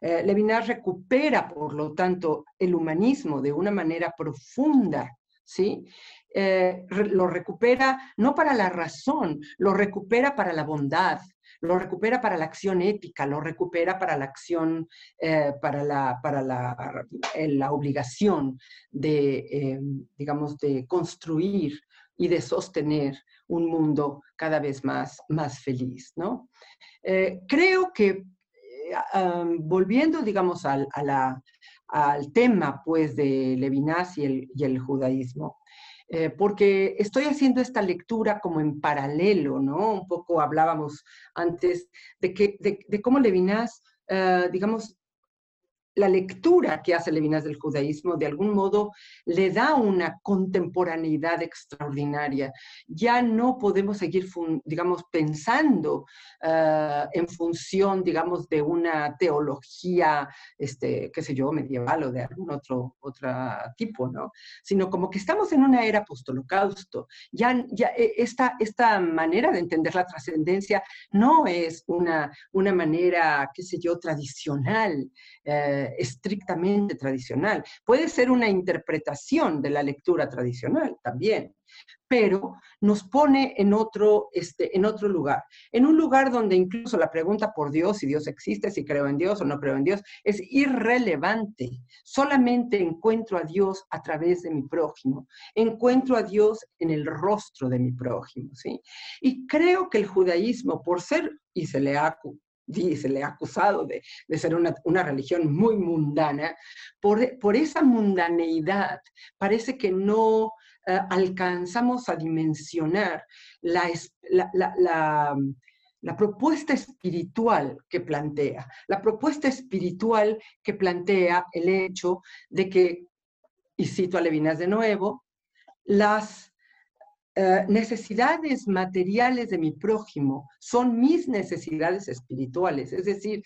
Eh, Levinas recupera, por lo tanto, el humanismo de una manera profunda, ¿sí? Eh, lo recupera no para la razón, lo recupera para la bondad, lo recupera para la acción ética, lo recupera para la acción, para, la, para la, la obligación de, digamos, de construir y de sostener un mundo cada vez más, más feliz, ¿no? Eh, creo que, eh, volviendo, digamos, al, al, tema, pues, de Levinas y el, y el judaísmo, eh, porque estoy haciendo esta lectura como en paralelo, ¿no? Un poco hablábamos antes de, que, de, cómo Levinas, digamos, la lectura que hace Levinas del judaísmo de algún modo le da una contemporaneidad extraordinaria. Ya no podemos seguir, digamos, pensando ah, en función, digamos, de una teología, este, qué sé yo, medieval o de algún otro, otro tipo, ¿no? Sino como que estamos en una era postholocausto. Ya, ya e, esta, esta manera de entender la trascendencia no es una, una manera, qué sé yo, tradicional. Eh, estrictamente tradicional. Puede ser una interpretación de la lectura tradicional también, pero nos pone en otro, este, en otro lugar, en un lugar donde incluso la pregunta por Dios, si Dios existe, si creo en Dios o no creo en Dios, es irrelevante. Solamente encuentro a Dios a través de mi prójimo, encuentro a Dios en el rostro de mi prójimo, ¿sí? Y creo que el judaísmo, por ser, y se le ha acusado de, ser una, religión muy mundana, por, esa mundaneidad parece que no eh, alcanzamos a dimensionar la, la, propuesta espiritual que plantea, la propuesta espiritual que plantea el hecho de que, y cito a Levinas de nuevo, las eh, necesidades materiales de mi prójimo son mis necesidades espirituales. Es decir,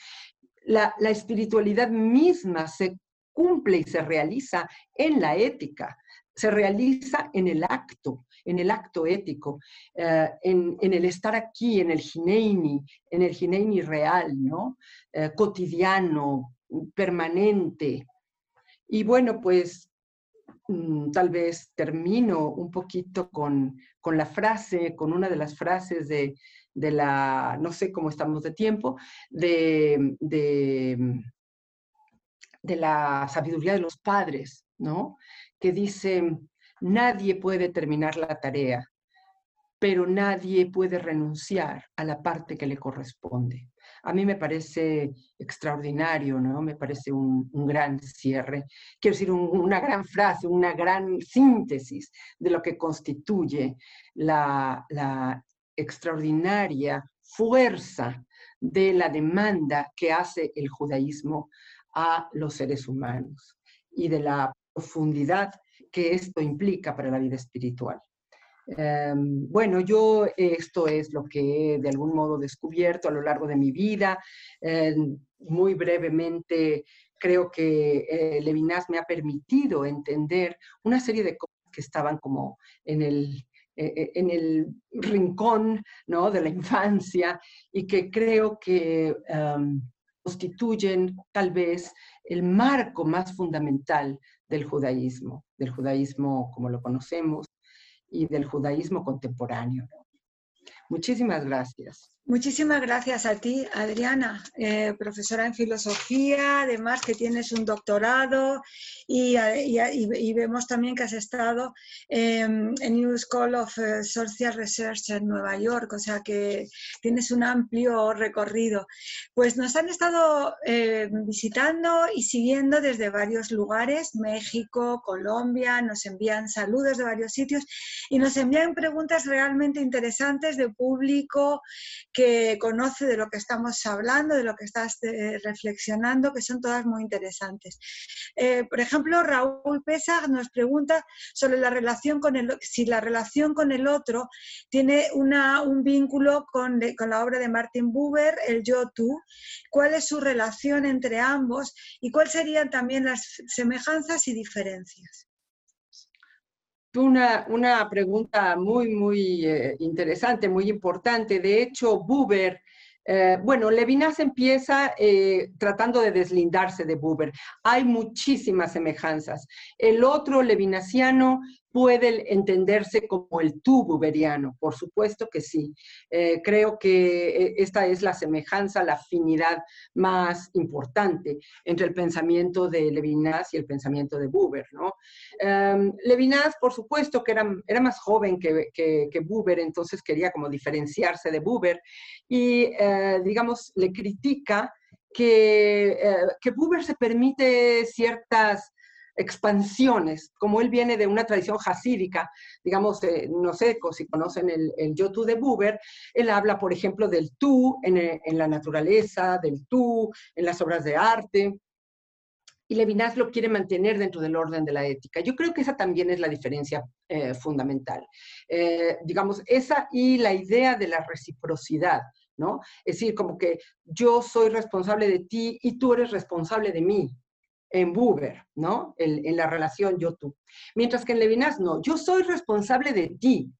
la, espiritualidad misma se cumple y se realiza en la ética, se realiza en el acto, en el acto ético, eh, en, el estar aquí, en el Gineini, en el Gineini real, ¿no? Eh, cotidiano, permanente. Y bueno, pues tal vez termino un poquito con, la frase, con una de las frases de, la, no sé cómo estamos de tiempo, de, de, la sabiduría de los padres, ¿no? Que dice, nadie puede terminar la tarea, pero nadie puede renunciar a la parte que le corresponde. A mí me parece extraordinario, ¿no? Me parece un, gran cierre. Quiero decir, una gran frase, una gran síntesis de lo que constituye la, la extraordinaria fuerza de la demanda que hace el judaísmo a los seres humanos y de la profundidad que esto implica para la vida espiritual. Em, bueno, yo esto es lo que he de algún modo descubierto a lo largo de mi vida. Muy brevemente, creo que eh, Levinas me ha permitido entender una serie de cosas que estaban como en el, e, e, en el rincón ¿no? de la infancia y que creo que em, constituyen tal vez el marco más fundamental del judaísmo, del judaísmo como lo conocemos y del judaísmo contemporáneo. Muchísimas gracias. Muchísimas gracias a ti, Adriana, eh, profesora en filosofía, además que tienes un doctorado y, vemos también que has estado en New School of eh, Social Research en Nueva York, o sea que tienes un amplio recorrido. Pues nos han estado eh, visitando y siguiendo desde varios lugares, México, Colombia, nos envían saludos de varios sitios y nos envían preguntas realmente interesantes de público que conoce de lo que estamos hablando, de lo que estás eh, reflexionando, que son todas muy interesantes. Eh, por ejemplo, Raúl Pesa nos pregunta sobre la relación con el, si la relación con el otro tiene un vínculo con, con la obra de Martin Buber, el yo-tú, cuál es su relación entre ambos y cuáles serían también las semejanzas y diferencias una, una pregunta muy, muy eh, interesante, muy importante. De hecho, Buber, eh, bueno, Levinas empieza eh, tratando de deslindarse de Buber. Hay muchísimas semejanzas. El otro levinasiano puede entenderse como el tú buberiano, por supuesto que sí. Eh, creo que eh, esta es la semejanza, la afinidad más importante entre el pensamiento de Levinas y el pensamiento de Buber. ¿no? Em, Levinas, por supuesto, que era, era más joven que, que, Buber, entonces quería como diferenciarse de Buber y, eh, digamos, le critica que, que Buber se permite ciertas expansiones, como él viene de una tradición hasídica, digamos, eh, no sé si conocen el, el yo tú de Buber, él habla, por ejemplo, del tú en, eh, en, la naturaleza, del tú en las obras de arte, y Levinas lo quiere mantener dentro del orden de la ética. Yo creo que esa también es la diferencia eh, fundamental. digamos, esa y la idea de la reciprocidad, ¿no? Es decir, como que yo soy responsable de ti y tú eres responsable de mí, en Buber, ¿no? En, la relación yo-tú. Mientras que en Levinas, no, yo soy responsable de ti.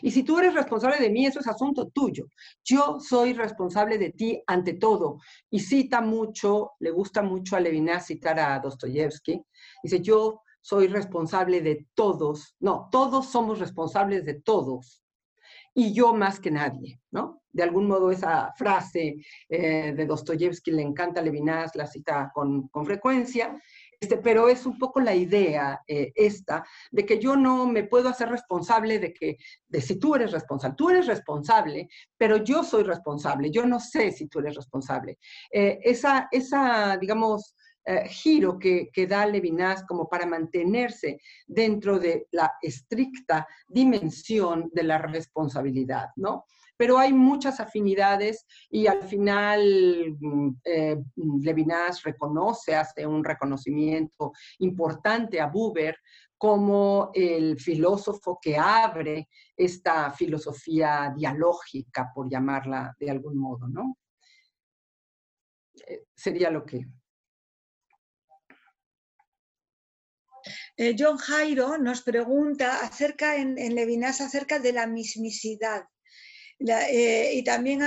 Y si tú eres responsable de mí, eso es asunto tuyo. Yo soy responsable de ti ante todo. Y cita mucho, le gusta mucho a Levinas citar a Dostoyevsky. Dice, yo soy responsable de todos. No, todos somos responsables de todos. Y yo más que nadie, ¿no? de algún modo esa frase eh, de Dostoyevsky le encanta a Levinas, la cita con, frecuencia, este, pero es un poco la idea eh, esta de que yo no me puedo hacer responsable de que, de si tú eres responsable, tú eres responsable, pero yo soy responsable, yo no sé si tú eres responsable. Eh, esa, esa, digamos, giro que, que, da Levinas como para mantenerse dentro de la estricta dimensión de la responsabilidad, ¿no? pero hay muchas afinidades y al final mm, eh, Levinas reconoce, hace un reconocimiento importante a Buber como el filósofo que abre esta filosofía dialógica, por llamarla de algún modo, ¿no? Eh, sería lo que... Eh, John Jairo nos pregunta acerca en, Levinas acerca de la mismicidad eh, y también,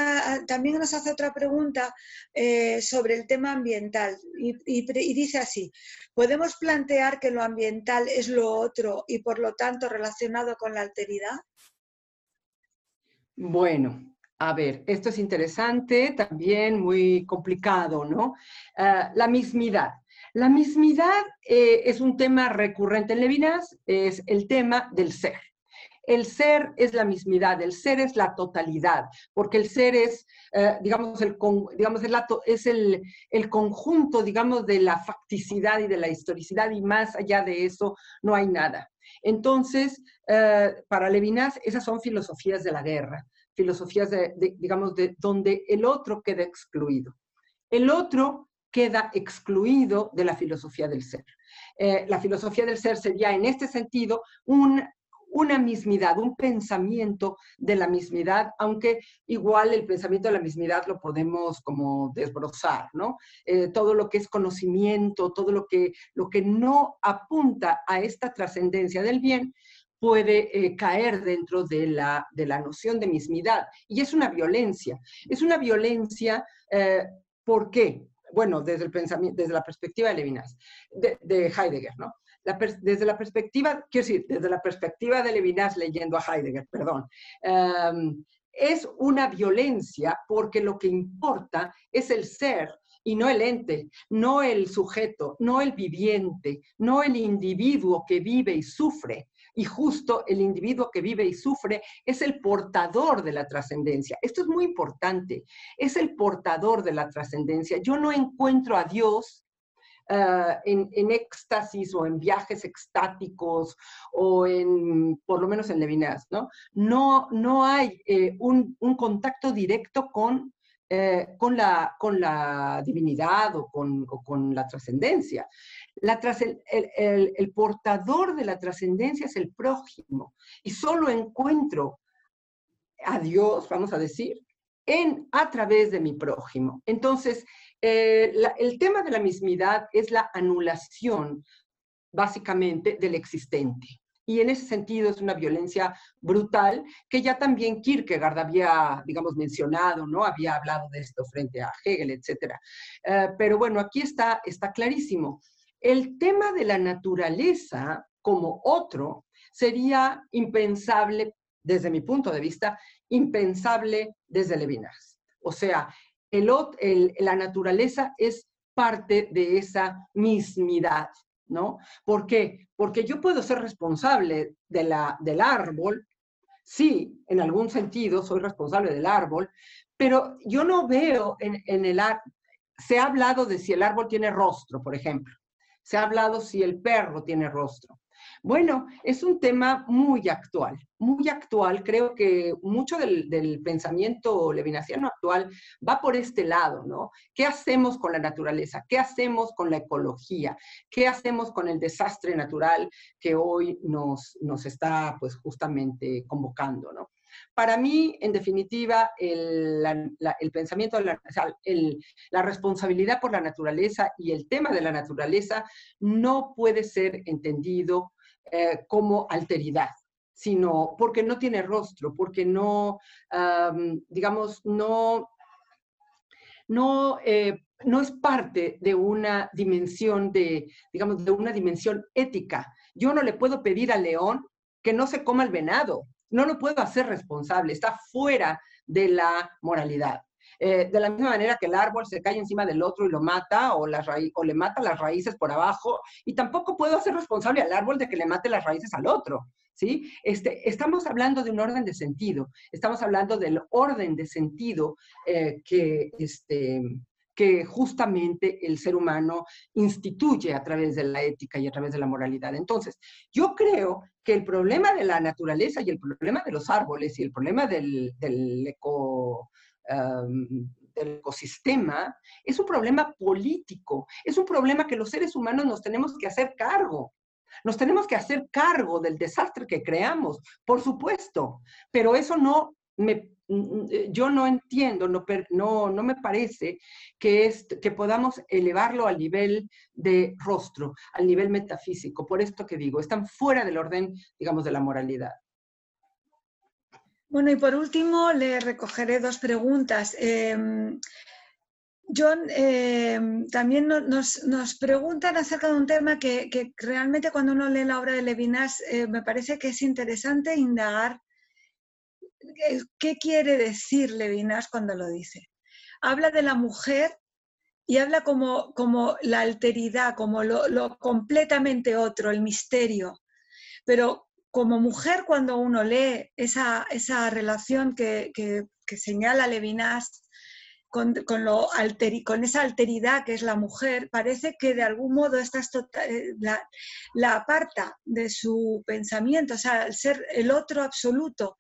también nos hace otra pregunta eh, sobre el tema ambiental y, dice así, ¿podemos plantear que lo ambiental es lo otro y por lo tanto relacionado con la alteridad? Bueno, a ver, esto es interesante, también muy complicado, ¿no? La mismidad. La mismidad eh, es un tema recurrente en Levinas, es el tema del ser. el ser es la mismidad, el ser es la totalidad, porque el ser es, eh, digamos, el, digamos el, es el, el, conjunto, digamos, de la facticidad y de la historicidad, y más allá de eso no hay nada. Entonces, eh, para Levinas, esas son filosofías de la guerra, filosofías, de, digamos, de donde el otro queda excluido. El otro queda excluido de la filosofía del ser. Eh, la filosofía del ser sería, en este sentido, una mismidad, un pensamiento de la mismidad, aunque igual el pensamiento de la mismidad lo podemos como desbrozar, ¿no? Eh, todo lo que es conocimiento, todo lo que, lo que no apunta a esta trascendencia del bien, puede eh, caer dentro de la, de la noción de mismidad. Y es una violencia. Es una violencia, ¿por qué? Bueno, desde, el pensamiento, desde la perspectiva de Levinas, de, Heidegger, ¿no? desde la perspectiva, quiero decir, desde la perspectiva de Levinas leyendo a Heidegger, perdón, em, es una violencia porque lo que importa es el ser y no el ente, no el sujeto, no el viviente, no el individuo que vive y sufre, y justo el individuo que vive y sufre es el portador de la trascendencia. Esto es muy importante, es el portador de la trascendencia. Yo no encuentro a Dios ah, en, éxtasis o en viajes extáticos o en, por lo menos en Levinas, ¿no? No, no hay eh, un, contacto directo con eh, con, la, con la divinidad o con, o con la trascendencia el, portador de la trascendencia es el prójimo. Y solo encuentro a Dios, vamos a decir, en, a través de mi prójimo. Entonces, eh, el tema de la mismidad es la anulación, básicamente, del existente. Y en ese sentido es una violencia brutal que ya también Kierkegaard había, digamos, mencionado, ¿no? Había hablado de esto frente a Hegel, etc. Eh, pero bueno, aquí está, está clarísimo. El tema de la naturaleza como otro sería impensable, desde mi punto de vista, impensable desde Levinas. O sea, la naturaleza es parte de esa mismidad, ¿no? Porque yo puedo ser responsable del árbol, sí, en algún sentido soy responsable del árbol, pero yo no veo en, en el árbol, se ha hablado de si el árbol tiene rostro, por ejemplo. Se ha hablado si el perro tiene rostro. Bueno, es un tema muy actual, muy actual. Creo que mucho del, pensamiento levinasiano actual va por este lado, ¿no? ¿Qué hacemos con la naturaleza? ¿Qué hacemos con la ecología? ¿Qué hacemos con el desastre natural que hoy nos, nos está, pues, justamente convocando, ¿no? Para mí, en definitiva, el, pensamiento, la, la responsabilidad por la naturaleza y el tema de la naturaleza no puede ser entendido eh, como alteridad sino porque no tiene rostro, porque no, digamos, no, no, eh, no es parte de una dimensión de, digamos, de una dimensión ética. Yo no le puedo pedir al león que no se coma el venado, no lo puedo hacer responsable, está fuera de la moralidad. Eh, de la misma manera que el árbol se cae encima del otro y lo mata o, o le mata las raíces por abajo, y tampoco puedo hacer responsable al árbol de que le mate las raíces al otro. ¿sí? Este, estamos hablando de un orden de sentido, estamos hablando del orden de sentido eh, que, este, que justamente el ser humano instituye a través de la ética y a través de la moralidad. Entonces, yo creo que el problema de la naturaleza y el problema de los árboles y el problema del, del, eco, del ecosistema es un problema político, es un problema que los seres humanos nos tenemos que hacer cargo. Nos tenemos que hacer cargo del desastre que creamos, por supuesto, pero eso no me yo no entiendo, no, no, no me parece que, es, que podamos elevarlo al nivel de rostro, al nivel metafísico. Por esto que digo, están fuera del orden, digamos, de la moralidad. Bueno, y por último le recogeré dos preguntas. Em, John, em, también nos, nos, preguntan acerca de un tema que, que, realmente cuando uno lee la obra de Levinas eh, me parece que es interesante indagar ¿qué quiere decir Levinas cuando lo dice? Habla de la mujer y habla como, como la alteridad, como lo, completamente otro, el misterio. Pero como mujer cuando uno lee esa, esa relación que, señala Levinas con, lo con esa alteridad que es la mujer, parece que de algún modo esta tota-, eh, la, la, aparta de su pensamiento, o sea, al ser el otro absoluto,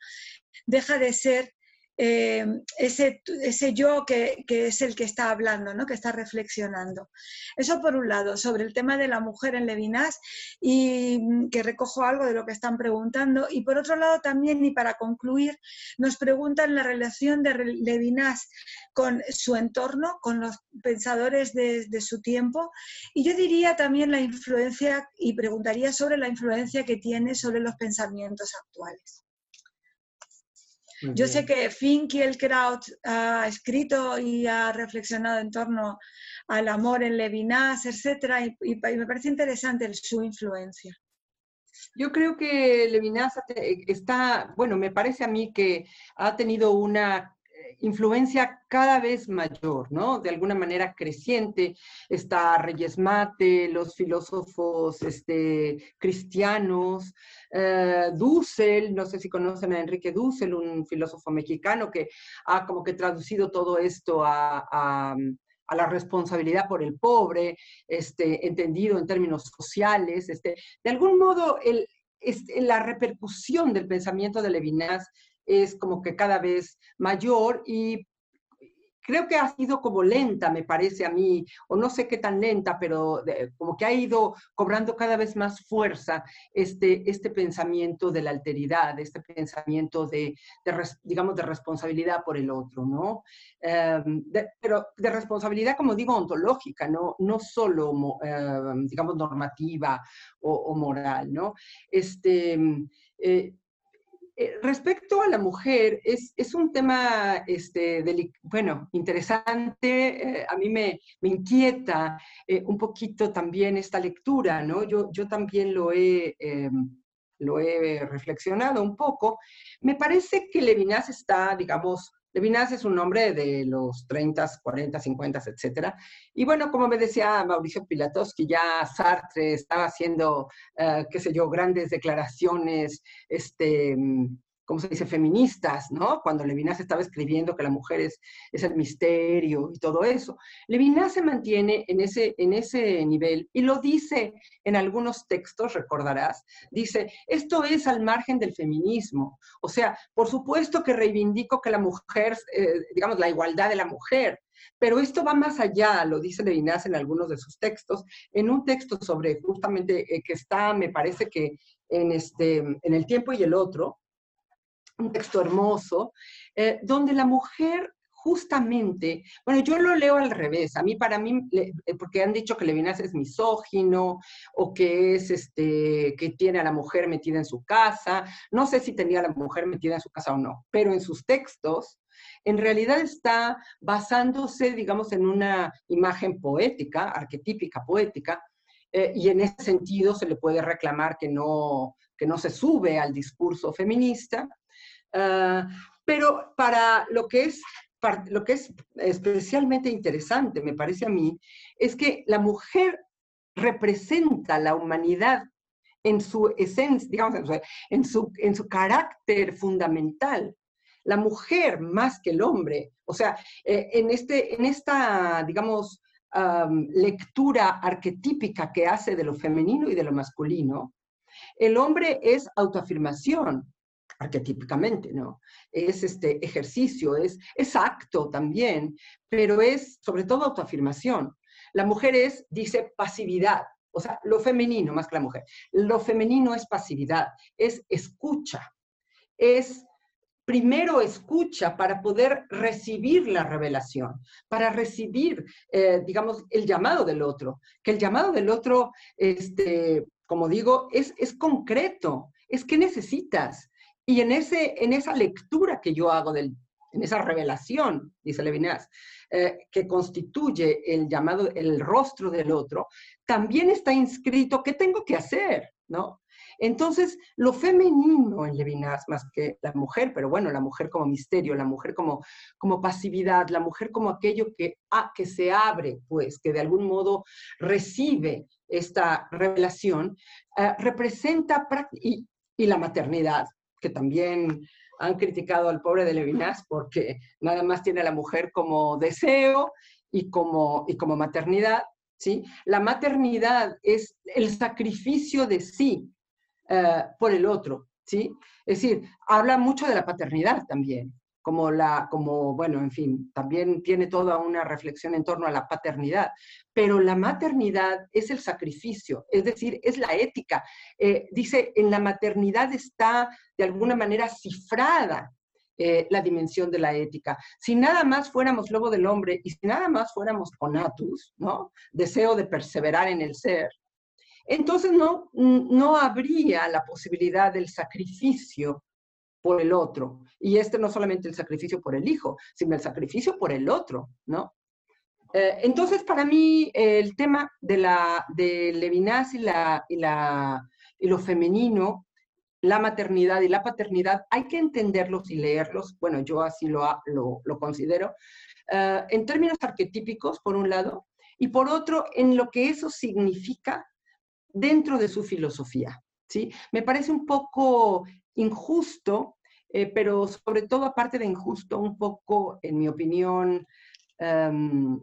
deja de ser eh, ese, ese, yo que, es el que está hablando, ¿no? que está reflexionando. Eso por un lado, sobre el tema de la mujer en Levinas, y mm, que recojo algo de lo que están preguntando. Y por otro lado también, y para concluir, nos preguntan la relación de Levinas con su entorno, con los pensadores de, de su tiempo. Y yo diría también la influencia, y preguntaría sobre la influencia que tiene sobre los pensamientos actuales. Yo sé que Finkielkraut ha escrito y ha reflexionado en torno al amor en Levinas, etcétera, y, me parece interesante su influencia. Yo creo que Levinas está, bueno, me parece a mí que ha tenido una influencia cada vez mayor, ¿no? De alguna manera creciente. Está Reyes Mate, los filósofos este, cristianos, eh, Dussel, no sé si conocen a Enrique Dussel, un filósofo mexicano que ha como que traducido todo esto a, la responsabilidad por el pobre, este, entendido en términos sociales. Este, de algún modo, este, la repercusión del pensamiento de Levinas es como que cada vez mayor y creo que ha sido como lenta, me parece a mí, o no sé qué tan lenta, pero como que ha ido cobrando cada vez más fuerza este, este pensamiento de la alteridad, este pensamiento de, digamos, de responsabilidad por el otro, ¿no? Em, pero de responsabilidad, como digo, ontológica, no, no solo, em, digamos, normativa o, moral, ¿no? Este, eh, eh, respecto a la mujer, es, un tema, este, bueno, interesante. Eh, a mí me, inquieta eh, un poquito también esta lectura, ¿no? Yo, yo también lo he, lo he reflexionado un poco. Me parece que Levinas está, digamos, Levinas es un hombre de los 30, 40, 50, etc. Y bueno, como me decía Mauricio Pilatos, que ya Sartre estaba haciendo, eh, qué sé yo, grandes declaraciones, este, ¿cómo se dice?, feministas, ¿no? Cuando Levinas estaba escribiendo que la mujer es, es, el misterio y todo eso. Levinas se mantiene en ese, en ese nivel y lo dice en algunos textos, recordarás, dice, esto es al margen del feminismo. O sea, por supuesto que reivindico que la mujer, eh, digamos, la igualdad de la mujer, pero esto va más allá, lo dice Levinas en algunos de sus textos, en un texto sobre justamente eh, que está, me parece que en, este, en El tiempo y el otro, un texto hermoso, eh, donde la mujer justamente, bueno, yo lo leo al revés, a mí, para mí, eh, porque han dicho que Levinas es misógino o que es, este, que tiene a la mujer metida en su casa, no sé si tenía a la mujer metida en su casa o no, pero en sus textos, en realidad está basándose, digamos, en una imagen poética, arquetípica poética, eh, y en ese sentido se le puede reclamar que no, que no se sube al discurso feminista, Ah, pero para lo que es lo que es especialmente interesante, me parece a mí, es que la mujer representa la humanidad en su esencia, digamos, en su, en su carácter fundamental. La mujer más que el hombre, o sea, eh, en, este, en esta, digamos, lectura arquetípica que hace de lo femenino y de lo masculino, el hombre es autoafirmación, arquetípicamente, ¿no? Es este ejercicio, es, es acto también, pero es sobre todo autoafirmación. La mujer es, dice, pasividad, o sea, lo femenino más que la mujer. Lo femenino es pasividad, es escucha, es primero escucha para poder recibir la revelación, para recibir, eh, digamos, el llamado del otro, que el llamado del otro, este, como digo, es, es concreto, es que necesitas, y en, ese, en esa lectura que yo hago, del, en esa revelación, dice Levinas, eh, que constituye el llamado, el rostro del otro, también está inscrito qué tengo que hacer, ¿no? Entonces, lo femenino en Levinas, más que la mujer, pero bueno, la mujer como misterio, la mujer como, como pasividad, la mujer como aquello que, ah, que se abre, pues, que de algún modo recibe esta revelación, eh, representa, y, y la maternidad, que también han criticado al pobre de Levinas porque nada más tiene a la mujer como deseo y como, y como maternidad, ¿sí? La maternidad es el sacrificio de sí eh, por el otro, ¿sí? Es decir, habla mucho de la paternidad también, como la, como, bueno, en fin, también tiene toda una reflexión en torno a la paternidad, pero la maternidad es el sacrificio, es decir, es la ética. Eh, dice, en la maternidad está de alguna manera cifrada eh, la dimensión de la ética. Si nada más fuéramos lobo del hombre y si nada más fuéramos conatus, ¿no? Deseo de perseverar en el ser, entonces no, no habría la posibilidad del sacrificio por el otro. Y este no solamente el sacrificio por el hijo, sino el sacrificio por el otro, ¿no? Eh, entonces, para mí, el tema de, la, de Levinas y, la, y, la, y lo femenino, la maternidad y la paternidad, hay que entenderlos y leerlos, bueno, yo así lo, lo, considero, eh, en términos arquetípicos, por un lado, y por otro, en lo que eso significa dentro de su filosofía. ¿sí? Me parece un poco injusto, eh, pero sobre todo aparte de injusto, un poco, en mi opinión, em,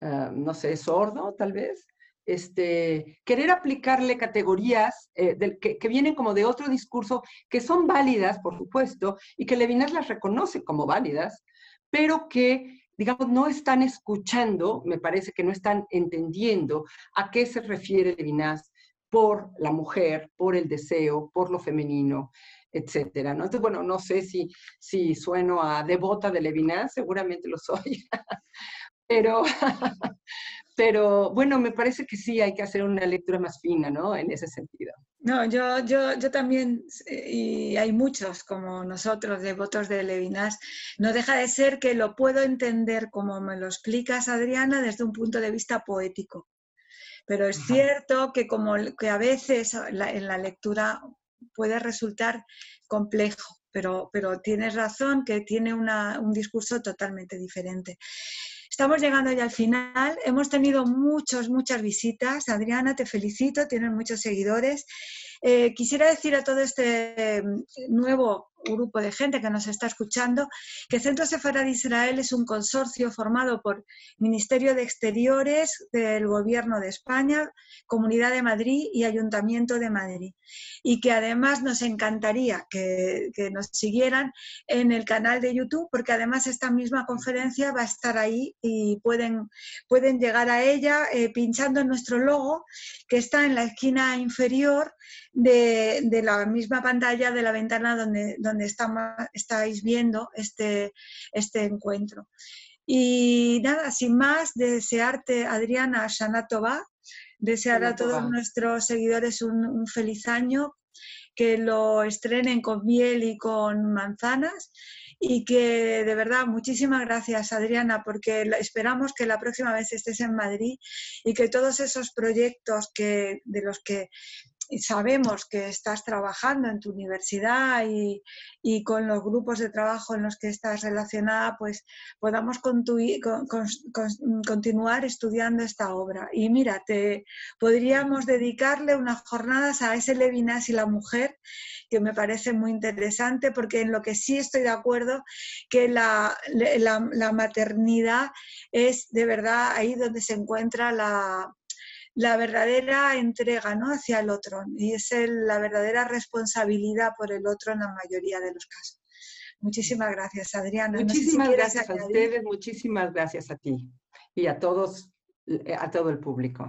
em, no sé, sordo tal vez, este, querer aplicarle categorías eh, que, que, vienen como de otro discurso, que son válidas, por supuesto, y que Levinas las reconoce como válidas, pero que, digamos, no están escuchando, me parece que no están entendiendo a qué se refiere Levinas por la mujer, por el deseo, por lo femenino, etcétera. ¿no? Entonces, bueno, no sé si, si sueno a devota de Levinas, seguramente lo soy, pero, pero bueno, me parece que sí hay que hacer una lectura más fina, ¿no? En ese sentido. No, yo, yo, yo también, y hay muchos como nosotros, devotos de Levinas, no deja de ser que lo puedo entender como me lo explicas, Adriana, desde un punto de vista poético. Pero es cierto que como que a veces en la lectura puede resultar complejo, pero, pero tienes razón que tiene un discurso totalmente diferente. Estamos llegando ya al final. Hemos tenido muchos, muchas visitas. Adriana, te felicito, tienes muchos seguidores. Eh, quisiera decir a todo este nuevo grupo de gente que nos está escuchando, que Centro Sefarad Israel es un consorcio formado por Ministerio de Exteriores del Gobierno de España, Comunidad de Madrid y Ayuntamiento de Madrid. Y que además nos encantaría que, nos siguieran en el canal de YouTube, porque además esta misma conferencia va a estar ahí y pueden, pueden llegar a ella eh, pinchando en nuestro logo, que está en la esquina inferior de, la misma pantalla de la ventana donde donde estáis viendo este, este encuentro. Y nada, sin más, desearte, Adriana Shanatova, desear a todos nuestros seguidores un, feliz año, que lo estrenen con miel y con manzanas y que de verdad muchísimas gracias Adriana porque esperamos que la próxima vez estés en Madrid y que todos esos proyectos que, de los que sabemos que estás trabajando en tu universidad y, con los grupos de trabajo en los que estás relacionada, pues podamos continuar estudiando esta obra. Y mira, te, podríamos dedicarle unas jornadas a ese Levinas y la mujer, que me parece muy interesante, porque en lo que sí estoy de acuerdo, que la, maternidad es de verdad ahí donde se encuentra la, la verdadera entrega ¿no? hacia el otro y es la verdadera responsabilidad por el otro en la mayoría de los casos. Muchísimas gracias, Adriana. Muchísimas gracias a ustedes, muchísimas gracias a ti y a todos, eh, a todo el público.